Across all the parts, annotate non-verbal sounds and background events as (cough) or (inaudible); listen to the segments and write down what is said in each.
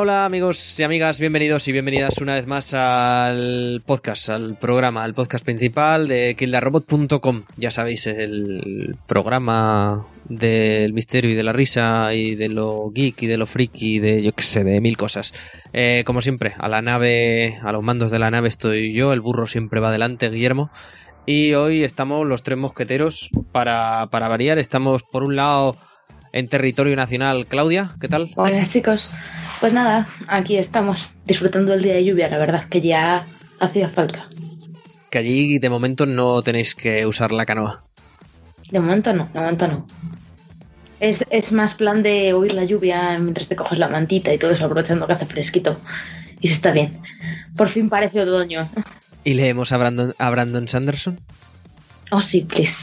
Hola, amigos y amigas, bienvenidos y bienvenidas una vez más al podcast, al programa, al podcast principal de kildarrobot.com. Ya sabéis, el programa del misterio y de la risa y de lo geek y de lo friki de yo qué sé, de mil cosas. Eh, como siempre, a la nave, a los mandos de la nave estoy yo, el burro siempre va adelante, Guillermo. Y hoy estamos los tres mosqueteros para, para variar. Estamos por un lado en territorio nacional. Claudia, ¿qué tal? Hola chicos. Pues nada, aquí estamos disfrutando del día de lluvia, la verdad, que ya hacía falta. Que allí de momento no tenéis que usar la canoa. De momento no, de momento no. Es, es más plan de oír la lluvia mientras te coges la mantita y todo eso, aprovechando que hace fresquito. Y se está bien. Por fin parece otoño. ¿Y leemos a Brandon, a Brandon Sanderson? Oh, sí, please.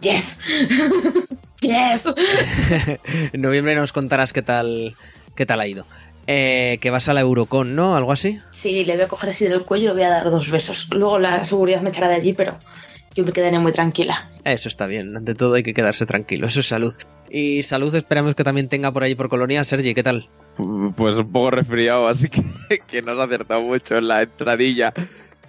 Yes. (laughs) yes. (laughs) en noviembre nos contarás qué tal ¿Qué tal ha ido? Eh, que vas a la Eurocon, ¿no? ¿Algo así? Sí, le voy a coger así del cuello y le voy a dar dos besos. Luego la seguridad me echará de allí, pero yo me quedaré muy tranquila. Eso está bien, ante todo hay que quedarse tranquilo, eso es salud. Y salud esperamos que también tenga por ahí por Colonia. Sergi, ¿qué tal? Pues un poco resfriado, así que, (laughs) que no has acertado mucho en la entradilla.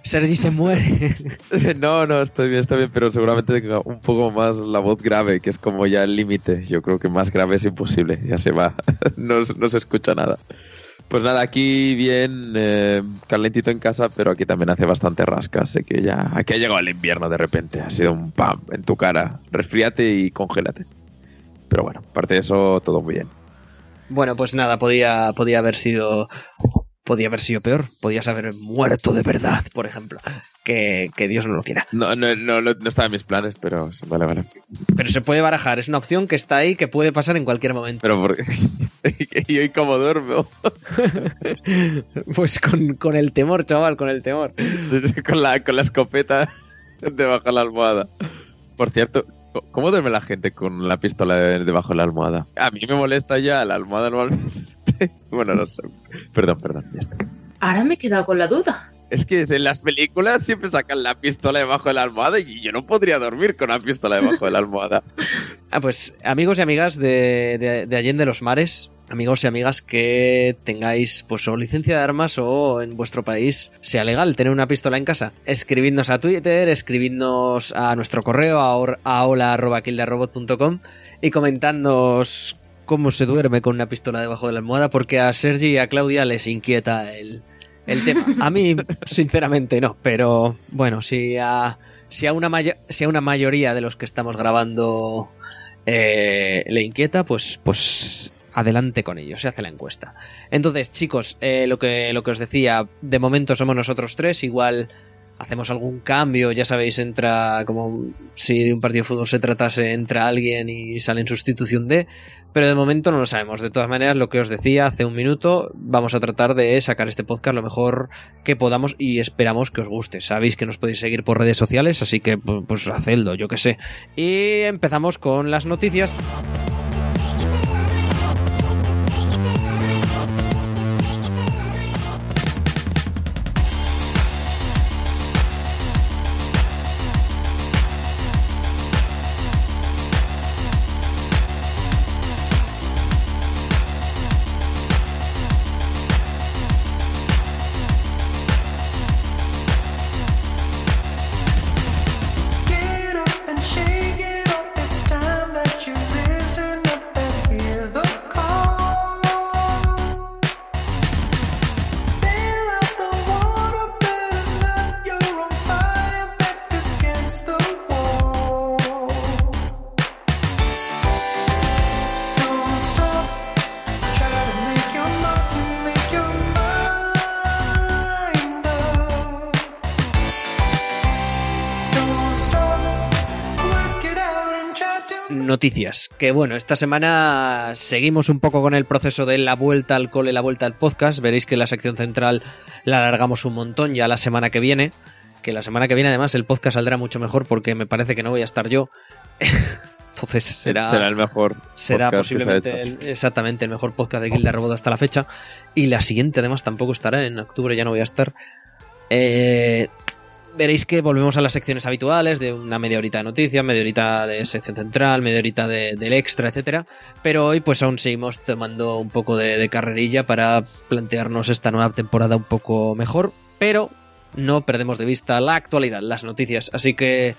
Sergi se muere. (laughs) No, no, estoy bien, estoy bien, pero seguramente tenga un poco más la voz grave, que es como ya el límite. Yo creo que más grave es imposible, ya se va, (laughs) no, no se escucha nada. Pues nada, aquí bien eh, calentito en casa, pero aquí también hace bastante rasca. Sé que ya aquí ha llegado el invierno de repente. Ha sido un pam en tu cara. Resfríate y congélate. Pero bueno, aparte de eso, todo muy bien. Bueno, pues nada, podía, podía haber sido podía haber sido peor. Podías haber muerto de verdad, por ejemplo. Que, que Dios no lo quiera. No, no, no, no está en mis planes, pero vale, vale. Pero se puede barajar, es una opción que está ahí, que puede pasar en cualquier momento. Pero porque... (laughs) ¿Y hoy cómo duermo? (laughs) pues con, con, el temor, chaval, con el temor. Sí, sí, con, la, con la escopeta (laughs) debajo de la almohada. Por cierto, ¿Cómo duerme la gente con la pistola debajo de la almohada? A mí me molesta ya la almohada normalmente. (laughs) bueno, no sé. Perdón, perdón, ya está. Ahora me he quedado con la duda. Es que en las películas siempre sacan la pistola debajo de la almohada y yo no podría dormir con la pistola debajo de la almohada. (laughs) ah, pues amigos y amigas de, de, de Allende los Mares, amigos y amigas que tengáis pues o licencia de armas o en vuestro país sea legal tener una pistola en casa. Escribidnos a Twitter, escribidnos a nuestro correo a, a hola.kildarrobot.com y comentadnos cómo se duerme con una pistola debajo de la almohada porque a Sergi y a Claudia les inquieta el, el tema. A mí, sinceramente, no, pero bueno, si a, si a, una, si a una mayoría de los que estamos grabando eh, le inquieta, pues, pues adelante con ello, se hace la encuesta. Entonces, chicos, eh, lo, que, lo que os decía, de momento somos nosotros tres, igual hacemos algún cambio, ya sabéis, entra como si de un partido de fútbol se tratase, entra alguien y sale en sustitución de, pero de momento no lo sabemos. De todas maneras, lo que os decía hace un minuto, vamos a tratar de sacar este podcast lo mejor que podamos y esperamos que os guste. Sabéis que nos podéis seguir por redes sociales, así que pues hacedlo, yo que sé. Y empezamos con las noticias. Noticias. Que bueno, esta semana seguimos un poco con el proceso de la vuelta al cole, la vuelta al podcast. Veréis que la sección central la alargamos un montón ya la semana que viene. Que la semana que viene además el podcast saldrá mucho mejor porque me parece que no voy a estar yo. (laughs) Entonces será, será el mejor. Será posiblemente el, exactamente el mejor podcast de Guilda Robot hasta la fecha. Y la siguiente además tampoco estará. En octubre ya no voy a estar. Eh, veréis que volvemos a las secciones habituales de una media horita de noticias, media horita de sección central, media horita de- del extra, etcétera. Pero hoy, pues aún seguimos tomando un poco de, carrerilla para plantearnos esta nueva temporada un poco mejor. Pero no perdemos de vista la actualidad, las noticias. Así que,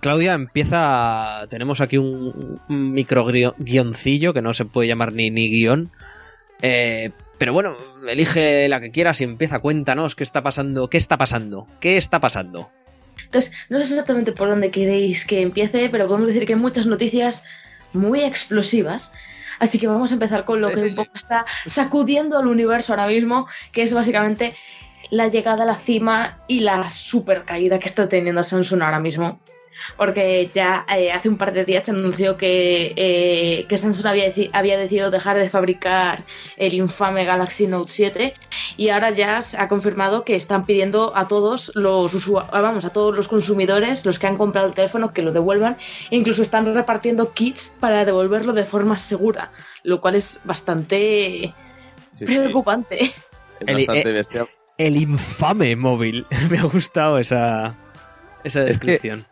Claudia, empieza. Tenemos aquí un, micro guio- guioncillo que no se puede llamar ni, ni guion. Eh, pero bueno, elige la que quieras y empieza, cuéntanos qué está pasando, qué está pasando, qué está pasando. Entonces, no sé exactamente por dónde queréis que empiece, pero podemos decir que hay muchas noticias muy explosivas. Así que vamos a empezar con lo que un poco está sacudiendo al universo ahora mismo, que es básicamente la llegada a la cima y la super caída que está teniendo Samsung ahora mismo. Porque ya eh, hace un par de días se anunció que, eh, que Samsung había, deci- había decidido dejar de fabricar el infame Galaxy Note 7 y ahora ya se ha confirmado que están pidiendo a todos los ah, vamos, a todos los consumidores, los que han comprado el teléfono, que lo devuelvan. E incluso están repartiendo kits para devolverlo de forma segura, lo cual es bastante Sí, sí, preocupante. es El- bastante eh, bestia. El infame móvil. (laughs) Me ha gustado esa, esa Es que- descripción.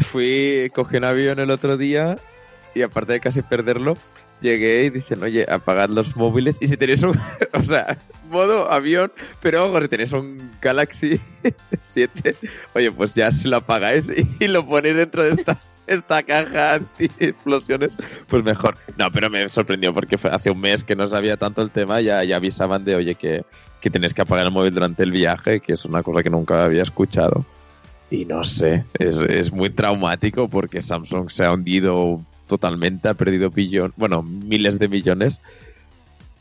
Fui, cogí un avión el otro día y aparte de casi perderlo, llegué y dicen, oye, apagad los móviles y si tenéis un, (laughs) o sea, modo avión, pero ojo, si tenéis un Galaxy (laughs) 7, oye, pues ya si lo apagáis y, lo ponéis dentro de esta, esta caja anti-explosiones, pues mejor. No, pero me sorprendió porque fue hace un mes que no sabía tanto el tema, ya, ya avisaban de, oye, que, que tenéis que apagar el móvil durante el viaje, que es una cosa que nunca había escuchado. Y no sé, es, es muy traumático porque Samsung se ha hundido totalmente, ha perdido billón, bueno, miles de millones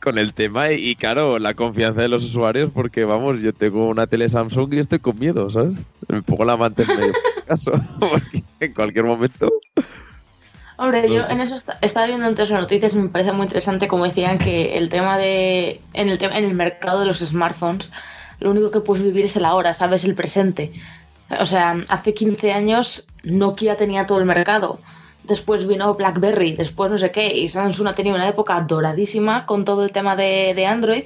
con el tema y, y, claro, la confianza de los usuarios porque vamos, yo tengo una tele Samsung y estoy con miedo, ¿sabes? Me pongo la manta en medio caso, (laughs) porque en cualquier momento... Hombre, No yo sé. en eso esta- estaba viendo antes las noticias y me parece muy interesante como decían que el tema de en el tema en el mercado de los smartphones lo único que puedes vivir es el ahora, sabes, el presente. O sea, hace 15 años Nokia tenía todo el mercado. Después vino BlackBerry, después no sé qué, y Samsung ha tenido una época doradísima con todo el tema de, de Android,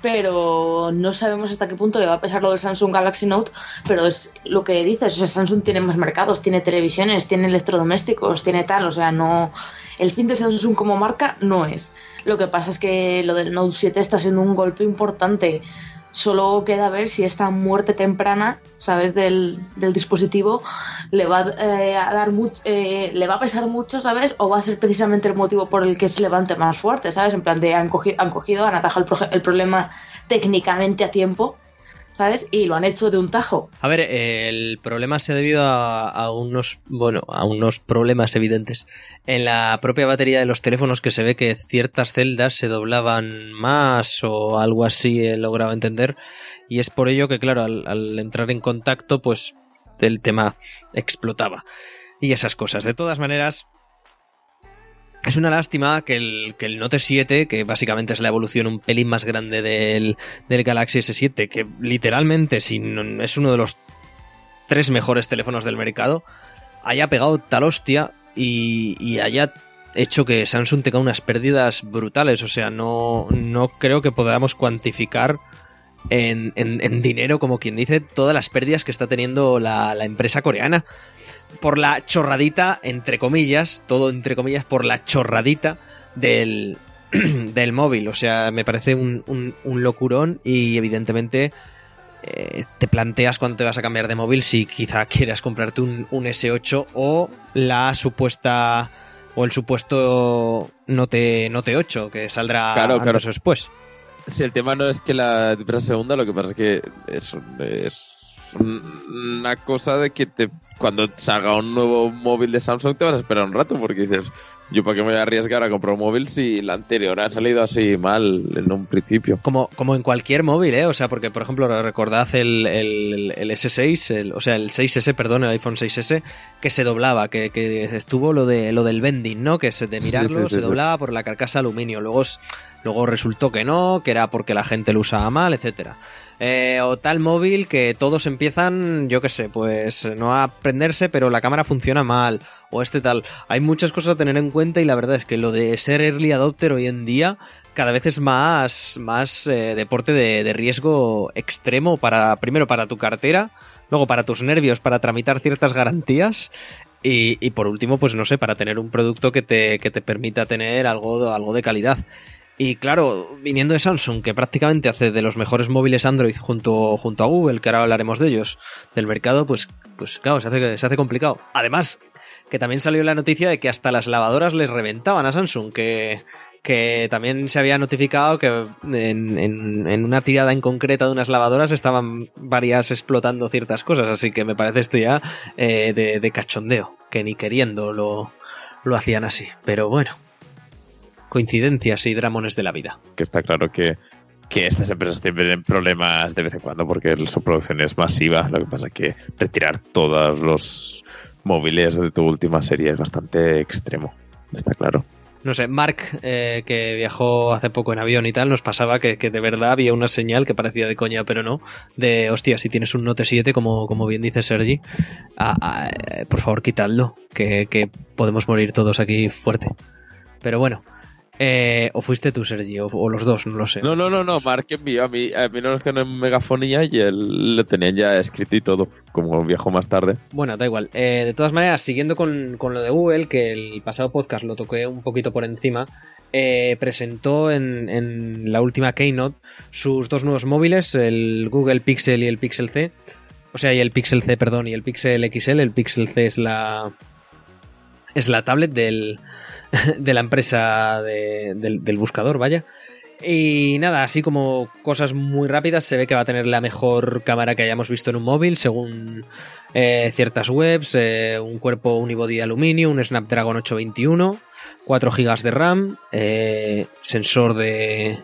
pero no sabemos hasta qué punto le va a pesar lo del Samsung Galaxy Note, pero es lo que dices, o sea, Samsung tiene más mercados, tiene televisiones, tiene electrodomésticos, tiene tal, o sea, no... El fin de Samsung como marca no es. Lo que pasa es que lo del Note 7 está siendo un golpe importante. Solo queda ver si esta muerte temprana, ¿sabes?, del, del dispositivo le va eh, a dar mucho, le va a pesar mucho, ¿sabes? O va a ser precisamente el motivo por el que se levante más fuerte, ¿sabes? En plan de han, cogi- han cogido, han atajado el, el problema técnicamente a tiempo, Y lo han hecho de un tajo. A ver, el problema se ha debido a, unos, bueno, a unos problemas evidentes en la propia batería de los teléfonos que se ve que ciertas celdas se doblaban más o algo así he logrado entender y es por ello que claro, al entrar en contacto pues el tema explotaba y esas cosas. De todas maneras, es una lástima que el, que el Note 7, que básicamente es la evolución un pelín más grande del, del Galaxy S7, que literalmente si es uno de los tres mejores teléfonos del mercado, haya pegado tal hostia y, y haya hecho que Samsung tenga unas pérdidas brutales. O sea, no, no creo que podamos cuantificar en, en- en dinero, como quien dice, todas las pérdidas que está teniendo la, la empresa coreana. Por la chorradita, entre comillas, todo entre comillas, por la chorradita del, (clears throat) del móvil. O sea, me parece un, un- un locurón y evidentemente eh, te planteas cuando te vas a cambiar de móvil si quizá (laughs) quieras comprarte un, un S8 o la supuesta o el supuesto Note, Note 8 que saldrá Claro, antes claro. o después. Si el tema no es que la empresa se hunda, lo que pasa es que es, es una cosa de que te, cuando salga un nuevo móvil de Samsung te vas a esperar un rato porque dices, yo para qué me voy a arriesgar a comprar un móvil si la anterior ha salido así mal en un principio. Como, como en cualquier móvil, ¿eh? O sea, porque, por ejemplo, recordad el, el, el S6, el- o sea, el 6S, perdón, el iPhone 6S, que se doblaba, que, que estuvo lo de lo del bending, ¿no? Que se, de mirarlo sí, sí, se doblaba por la carcasa aluminio. Luego, luego resultó que no, que era porque la gente lo usaba mal, etcétera. Eh, o tal móvil que todos empiezan, yo qué sé, pues no a prenderse, pero la cámara funciona mal. O este tal. Hay muchas cosas a tener en cuenta y la verdad es que lo de ser early adopter hoy en día cada vez es más, más eh, deporte de, riesgo extremo para, primero para tu cartera, luego para tus nervios, para tramitar ciertas garantías. Y, y por último, pues no sé, para tener un producto que te, que te permita tener algo, algo de calidad. Y claro, viniendo de Samsung, que prácticamente hace de los mejores móviles Android junto, junto a Google, que ahora hablaremos de ellos, del mercado, pues, pues claro, se hace, se hace complicado. Además, que también salió la noticia de que hasta las lavadoras les reventaban a Samsung, que, que también se había notificado que en, en, una tirada en concreta de unas lavadoras estaban varias explotando ciertas cosas, así que me parece esto ya eh, de, de, cachondeo, que ni queriendo lo, lo hacían así. Pero bueno, coincidencias y dramones de la vida. Que está claro que, que estas empresas tienen problemas de vez en cuando porque su producción es masiva, lo que pasa es que retirar todos los móviles de tu última serie es bastante extremo, está claro no sé, Mark, eh, que viajó hace poco en avión y tal, nos pasaba que, que, de verdad había una señal que parecía de coña, pero no, de, hostia, si tienes un Note 7, como, como bien dice Sergi, a, a, por favor quitadlo, que, que podemos morir todos aquí fuerte. Pero bueno, eh, o fuiste tú, Sergi, o, o, los dos, no lo sé. No, no, no, no, Mark envió a mí, a mí no es que no en megafonía y él lo tenían ya escrito y todo, como viajó más tarde. Bueno, da igual. Eh, de todas maneras, siguiendo con, con, lo de Google, que el pasado podcast lo toqué un poquito por encima, eh, presentó en, en, la última Keynote sus dos nuevos móviles, el Google Pixel y el Pixel C. O sea, y el Pixel C, perdón, y el Pixel XL. El Pixel C es la. Es la tablet del, (laughs) de la empresa de, del, buscador, vaya. Y nada, así como cosas muy rápidas, se ve que va a tener la mejor cámara que hayamos visto en un móvil, según eh, ciertas webs, eh, un cuerpo unibody de aluminio, un Snapdragon 821, 4 GB de RAM, eh, sensor de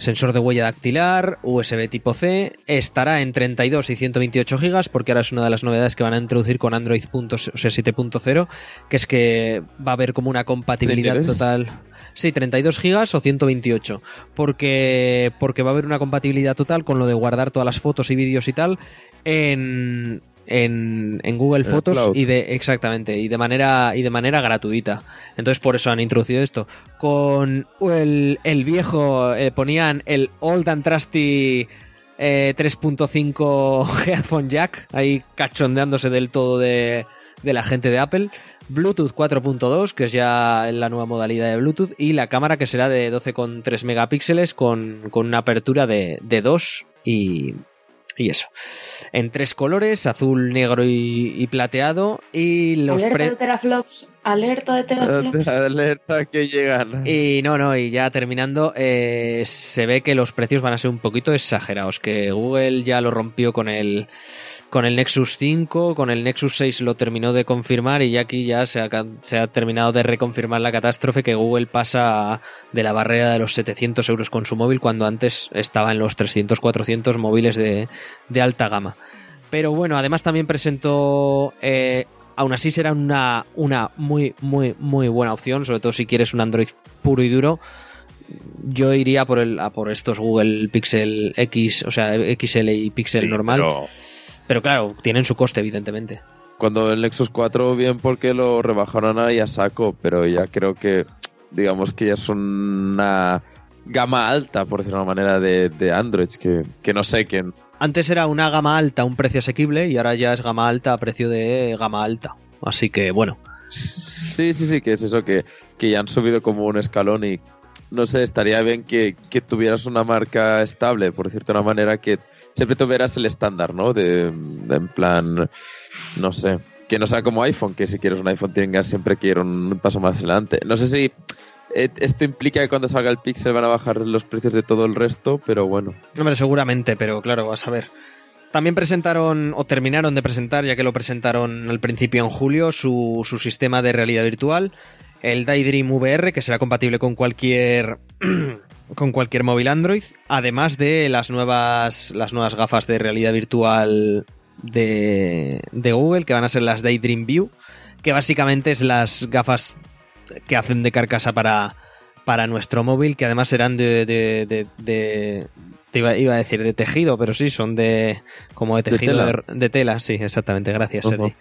sensor de huella dactilar, USB tipo C, estará en 32 y 128 GB, porque ahora es una de las novedades que van a introducir con Android 7.0, que es que va a haber como una compatibilidad ¿32? total. Sí, 32 GB o 128, porque, porque va a haber una compatibilidad total con lo de guardar todas las fotos y vídeos y tal en, en, en, Google En Fotos y de exactamente y de manera y de manera gratuita. Entonces por eso han introducido esto. Con el, el viejo eh, ponían el Old and Trusty eh, 3.5 Headphone Jack ahí cachondeándose del todo de, de la gente de Apple. Bluetooth 4.2, que es ya la nueva modalidad de Bluetooth, y la cámara que será de 12,3 megapíxeles con, con una apertura de, de 2 y, y eso. En tres colores, azul, negro y, y plateado. Y los pre- teraflops, alerta de teraflops. Alerta que llegan. Y no, no, y ya terminando, eh, se ve que los precios van a ser un poquito exagerados, que Google ya lo rompió con el, con el Nexus 5, con el Nexus 6 lo terminó de confirmar y ya aquí ya se ha, se ha terminado de reconfirmar la catástrofe que Google pasa de la barrera de los 700 euros con su móvil cuando antes estaba en los 300-400 móviles de, de alta gama. Pero bueno, además también presentó eh, aún así será una, una muy, muy, muy buena opción, sobre todo si quieres un Android puro y duro. Yo iría por el, a por estos Google Pixel X, o sea, XL y Pixel Sí, normal. Pero... pero claro, tienen su coste, evidentemente. cuando el Nexus 4, bien porque lo rebajaron ahí a saco, pero ya creo que, digamos que ya es una gama alta, por decirlo de una manera, de, de Android, que, que no sé quién. Antes era una gama alta, un precio asequible, y ahora ya es gama alta a precio de gama alta. Así que bueno. Sí, sí, sí, que es eso, que, que ya han subido como un escalón y no sé, estaría bien que, que tuvieras una marca estable, por decirte de una manera, que siempre tuvieras el estándar, ¿no? De, de en plan, no sé, que no sea como iPhone, que si quieres un iPhone tengas siempre que ir un paso más adelante. No sé si esto implica que cuando salga el Pixel van a bajar los precios de todo el resto, pero bueno. Hombre, seguramente, pero claro, vas a ver. También presentaron, o terminaron de presentar, ya que lo presentaron al principio en julio, su, su sistema de realidad virtual, el Daydream VR, que será compatible con cualquier (clears throat) con cualquier móvil Android, además de las nuevas las nuevas gafas de realidad virtual de, de Google, que van a ser las Daydream View, que básicamente es las gafas que hacen de carcasa para, para nuestro móvil, que además serán de, de, de, de te iba, iba, a decir de tejido, pero sí, son de como de tejido de tela, de, de tela sí, exactamente, gracias, uh -huh. Sergi.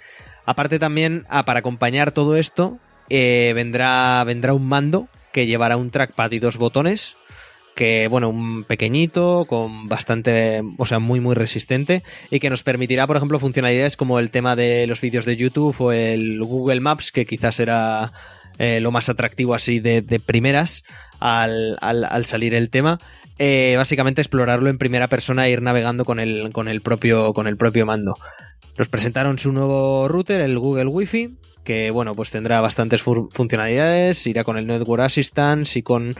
Aparte también, ah, para acompañar todo esto, eh, vendrá, vendrá un mando que llevará un trackpad y dos botones que bueno, un pequeñito, con bastante, o sea, muy muy resistente y que nos permitirá, por ejemplo, funcionalidades como el tema de los vídeos de YouTube o el Google Maps, que quizás será eh, lo más atractivo así de, primeras al, al, salir el tema. Eh, básicamente explorarlo en primera persona e ir navegando con el, con el, propio, con el propio mando. Nos presentaron su nuevo router, el Google Wi-Fi, que bueno, pues tendrá bastantes funcionalidades, irá con el Network Assistant y con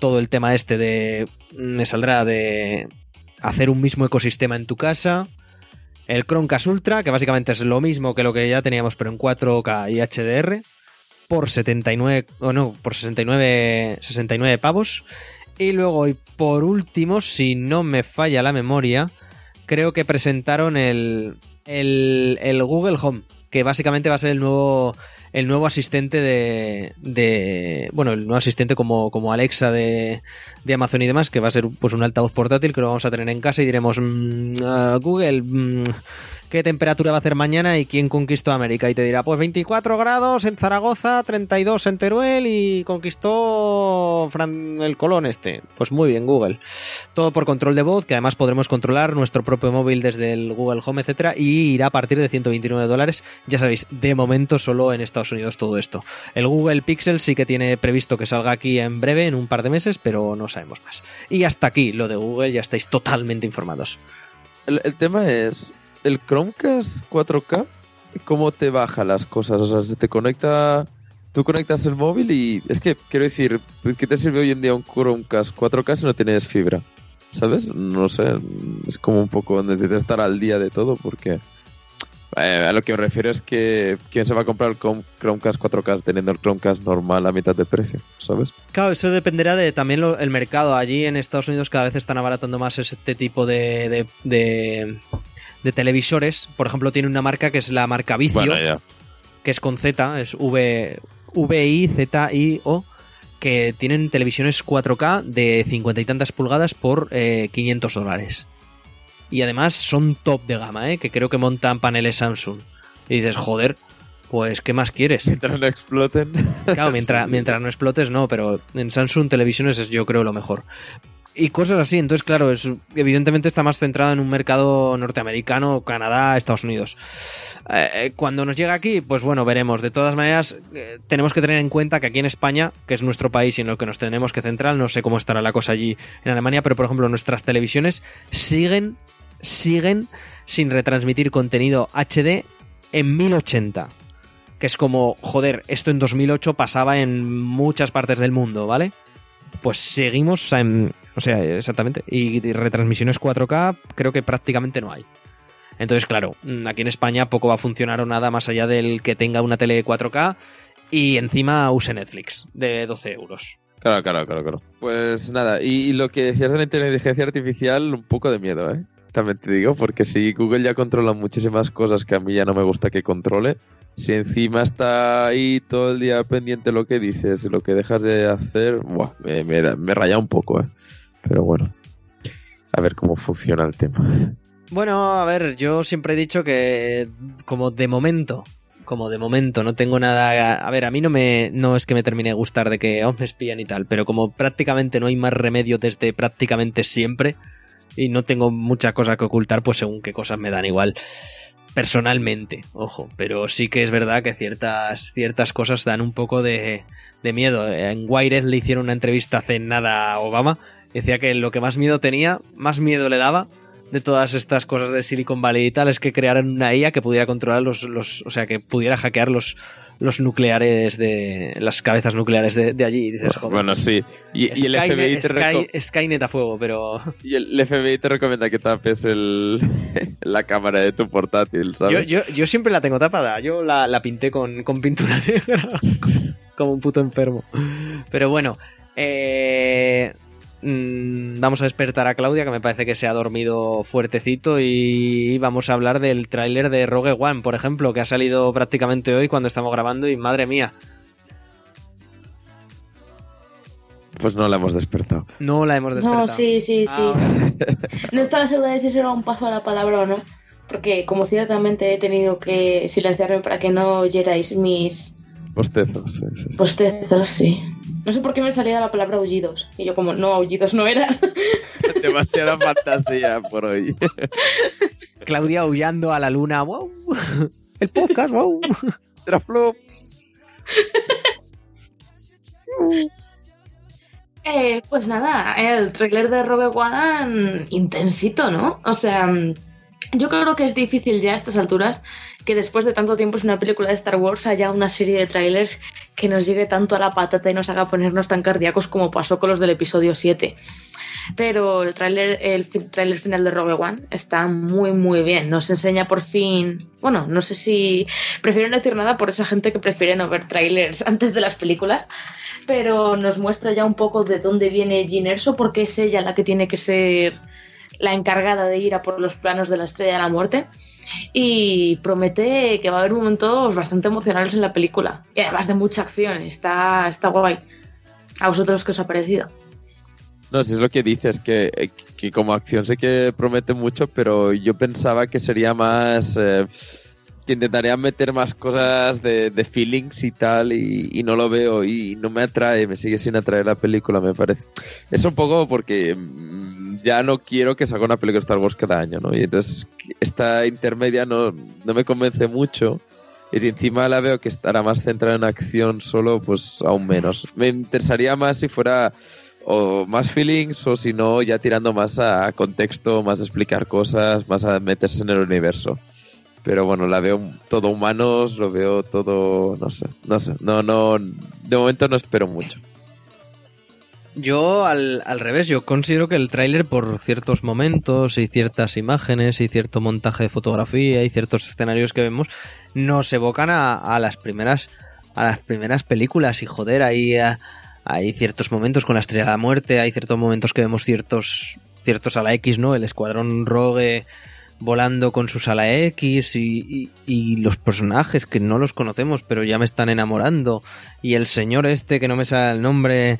todo el tema este de... me saldrá de hacer un mismo ecosistema en tu casa. El Chromecast Ultra, que básicamente es lo mismo que lo que ya teníamos, pero en 4K y HDR, por 79, o no, por 69, 69 pavos. Y luego, y por último, si no me falla la memoria, creo que presentaron el, el, el Google Home, que básicamente va a ser el nuevo el nuevo asistente de, de bueno, el nuevo asistente como, como Alexa de, de, Amazon y demás, que va a ser pues un altavoz portátil que lo vamos a tener en casa y diremos, mm, ah, Google, mm, qué temperatura va a hacer mañana y quién conquistó América. Y te dirá, pues 24 grados en Zaragoza, 32 en Teruel y conquistó el Colón este. Pues muy bien, Google. Todo por control de voz, que además podremos controlar nuestro propio móvil desde el Google Home, etcétera, y irá a partir de 129 dólares. Ya sabéis, de momento solo en Estados Unidos todo esto. El Google Pixel sí que tiene previsto que salga aquí en breve, en un par de meses, pero no sabemos más. Y hasta aquí lo de Google, ya estáis totalmente informados. el tema es, el Chromecast 4K, ¿cómo te baja las cosas? O sea, se te conecta, tú conectas el móvil y es que, quiero decir, ¿qué te sirve hoy en día un Chromecast 4K si no tienes fibra? ¿Sabes? No sé, es como un poco necesitas estar al día de todo porque... Eh, a lo que me refiero es que quién se va a comprar el Chromecast 4K teniendo el Chromecast normal a mitad de precio, ¿sabes? Claro, eso dependerá de también el mercado. Allí en Estados Unidos cada vez están abaratando más este tipo de, de televisores. Por ejemplo, tiene una marca que es la marca Vicio, que es con Z, es V, I Z I O, que tienen televisiones 4K de 50 y tantas pulgadas por 500 eh, dólares. Y además son top de gama, ¿eh? que creo que montan paneles Samsung. Y dices, joder, pues ¿qué más quieres? Mientras no exploten. Claro, (laughs) mientras, mientras no explotes, no, pero en Samsung televisiones es yo creo lo mejor y cosas así. Entonces, claro, es, evidentemente está más centrado en un mercado norteamericano, Canadá, Estados Unidos. Eh, eh, cuando nos llega aquí, pues bueno, veremos. De todas maneras, eh, tenemos que tener en cuenta que aquí en España, que es nuestro país y en el que nos tenemos que centrar, no sé cómo estará la cosa allí en Alemania, pero por ejemplo, nuestras televisiones siguen, siguen sin retransmitir contenido HD en 1080 que es como, joder, esto en 2008 pasaba en muchas partes del mundo, ¿vale? Pues seguimos en, o sea, exactamente. Y retransmisiones 4K creo que prácticamente no hay. Entonces, claro, mm, aquí en España poco va a funcionar o nada más allá del que tenga una tele 4K y encima use Netflix de 12 euros. Claro, claro, claro, claro. Pues nada, y, lo que decías de la inteligencia artificial, un poco de miedo, ¿eh? También te digo, porque si Google ya controla muchísimas cosas que a mí ya no me gusta que controle, si encima está ahí todo el día pendiente lo que dices, lo que dejas de hacer, me, me, me raya un poco, ¿eh? Pero bueno, a ver cómo funciona el tema. Bueno, a ver, yo siempre he dicho que como de momento, como de momento no tengo nada, a ver, a mí no me no es que me termine de gustar de que oh, me espían y tal, pero como prácticamente no hay más remedio desde prácticamente siempre y no tengo mucha cosa que ocultar, pues según qué cosas me dan igual personalmente, ojo, pero sí que es verdad que ciertas, ciertas cosas dan un poco de, de miedo. En Wired le hicieron una entrevista hace nada a Obama Decía que lo que más miedo tenía, más miedo le daba de todas estas cosas de Silicon Valley y tal es que crearan una IA que pudiera controlar los, los o sea, que pudiera hackear los, los nucleares de las cabezas nucleares de, allí. Y dices, Joder, bueno, sí. Y, el FBI te Skynet a fuego, pero. (laughs) Y el FBI te recomienda que tapes el, (laughs) la cámara de tu portátil, ¿sabes? Yo, yo, siempre la tengo tapada. Yo la, la pinté con, con pintura (laughs) negra. como un puto enfermo. Pero bueno. Eh, Mm, vamos a despertar a Claudia, que me parece que se ha dormido fuertecito, y vamos a hablar del tráiler de Rogue One, por ejemplo, que ha salido prácticamente hoy cuando estamos grabando, y madre mía. Pues no la hemos despertado. No la hemos despertado. No, sí, sí, sí. Ah, (laughs) no estaba segura de si eso era un paso a la palabra o no, porque como ciertamente he tenido que silenciarme para que no oyerais mis Postezos, sí, sí, sí. Postezos, sí. No sé por qué me salía la palabra aullidos. Y yo como, no, aullidos no era. (laughs) Demasiada fantasía por hoy. Claudia aullando a la luna. ¡Wow! El podcast, wow. Traflops. (laughs) Eh, pues nada, el trailer de Rogue One intensito, ¿no? O sea, yo creo que es difícil ya a estas alturas que después de tanto tiempo es una película de Star Wars haya una serie de trailers que nos llegue tanto a la patata y nos haga ponernos tan cardíacos como pasó con los del episodio 7. Pero el tráiler el tráiler final de Rogue One está muy muy bien. Nos enseña por fin, bueno, no sé si prefiero no decir nada por esa gente que prefiere no ver trailers antes de las películas, pero nos muestra ya un poco de dónde viene Jean Erso porque es ella la que tiene que ser la encargada de ir a por los planos de la Estrella de la Muerte y promete que va a haber momentos bastante emocionales en la película y además de mucha acción, está, está guay. ¿A vosotros qué os ha parecido? No, si es lo que dices, que, que como acción sé que promete mucho, pero yo pensaba que sería más... eh, que intentaría meter más cosas de, de feelings y tal, y, no lo veo, y no me atrae, me sigue sin atraer la película, me parece. Es un poco porque mm, ya no quiero que salga una película de Star Wars cada año, ¿no? Y entonces esta intermedia no, no me convence mucho. Y si encima la veo que estará más centrada en acción solo, pues aún menos. Me interesaría más si fuera o más feelings o si no ya tirando más a contexto, más a explicar cosas, más a meterse en el universo. Pero bueno, la veo todo humanos, lo veo todo, no sé, no sé, no, no, de momento no espero mucho. Yo al, al revés, yo considero que el tráiler por ciertos momentos y ciertas imágenes y cierto montaje de fotografía y ciertos escenarios que vemos nos evocan a, a las primeras a las primeras películas y joder, ahí ah, hay ciertos momentos con la estrella de la muerte, hay ciertos momentos que vemos ciertos ciertos a la X, ¿no? El escuadrón Rogue volando con sus ala X y, y- y los personajes que no los conocemos pero ya me están enamorando y el señor este que no me sale el nombre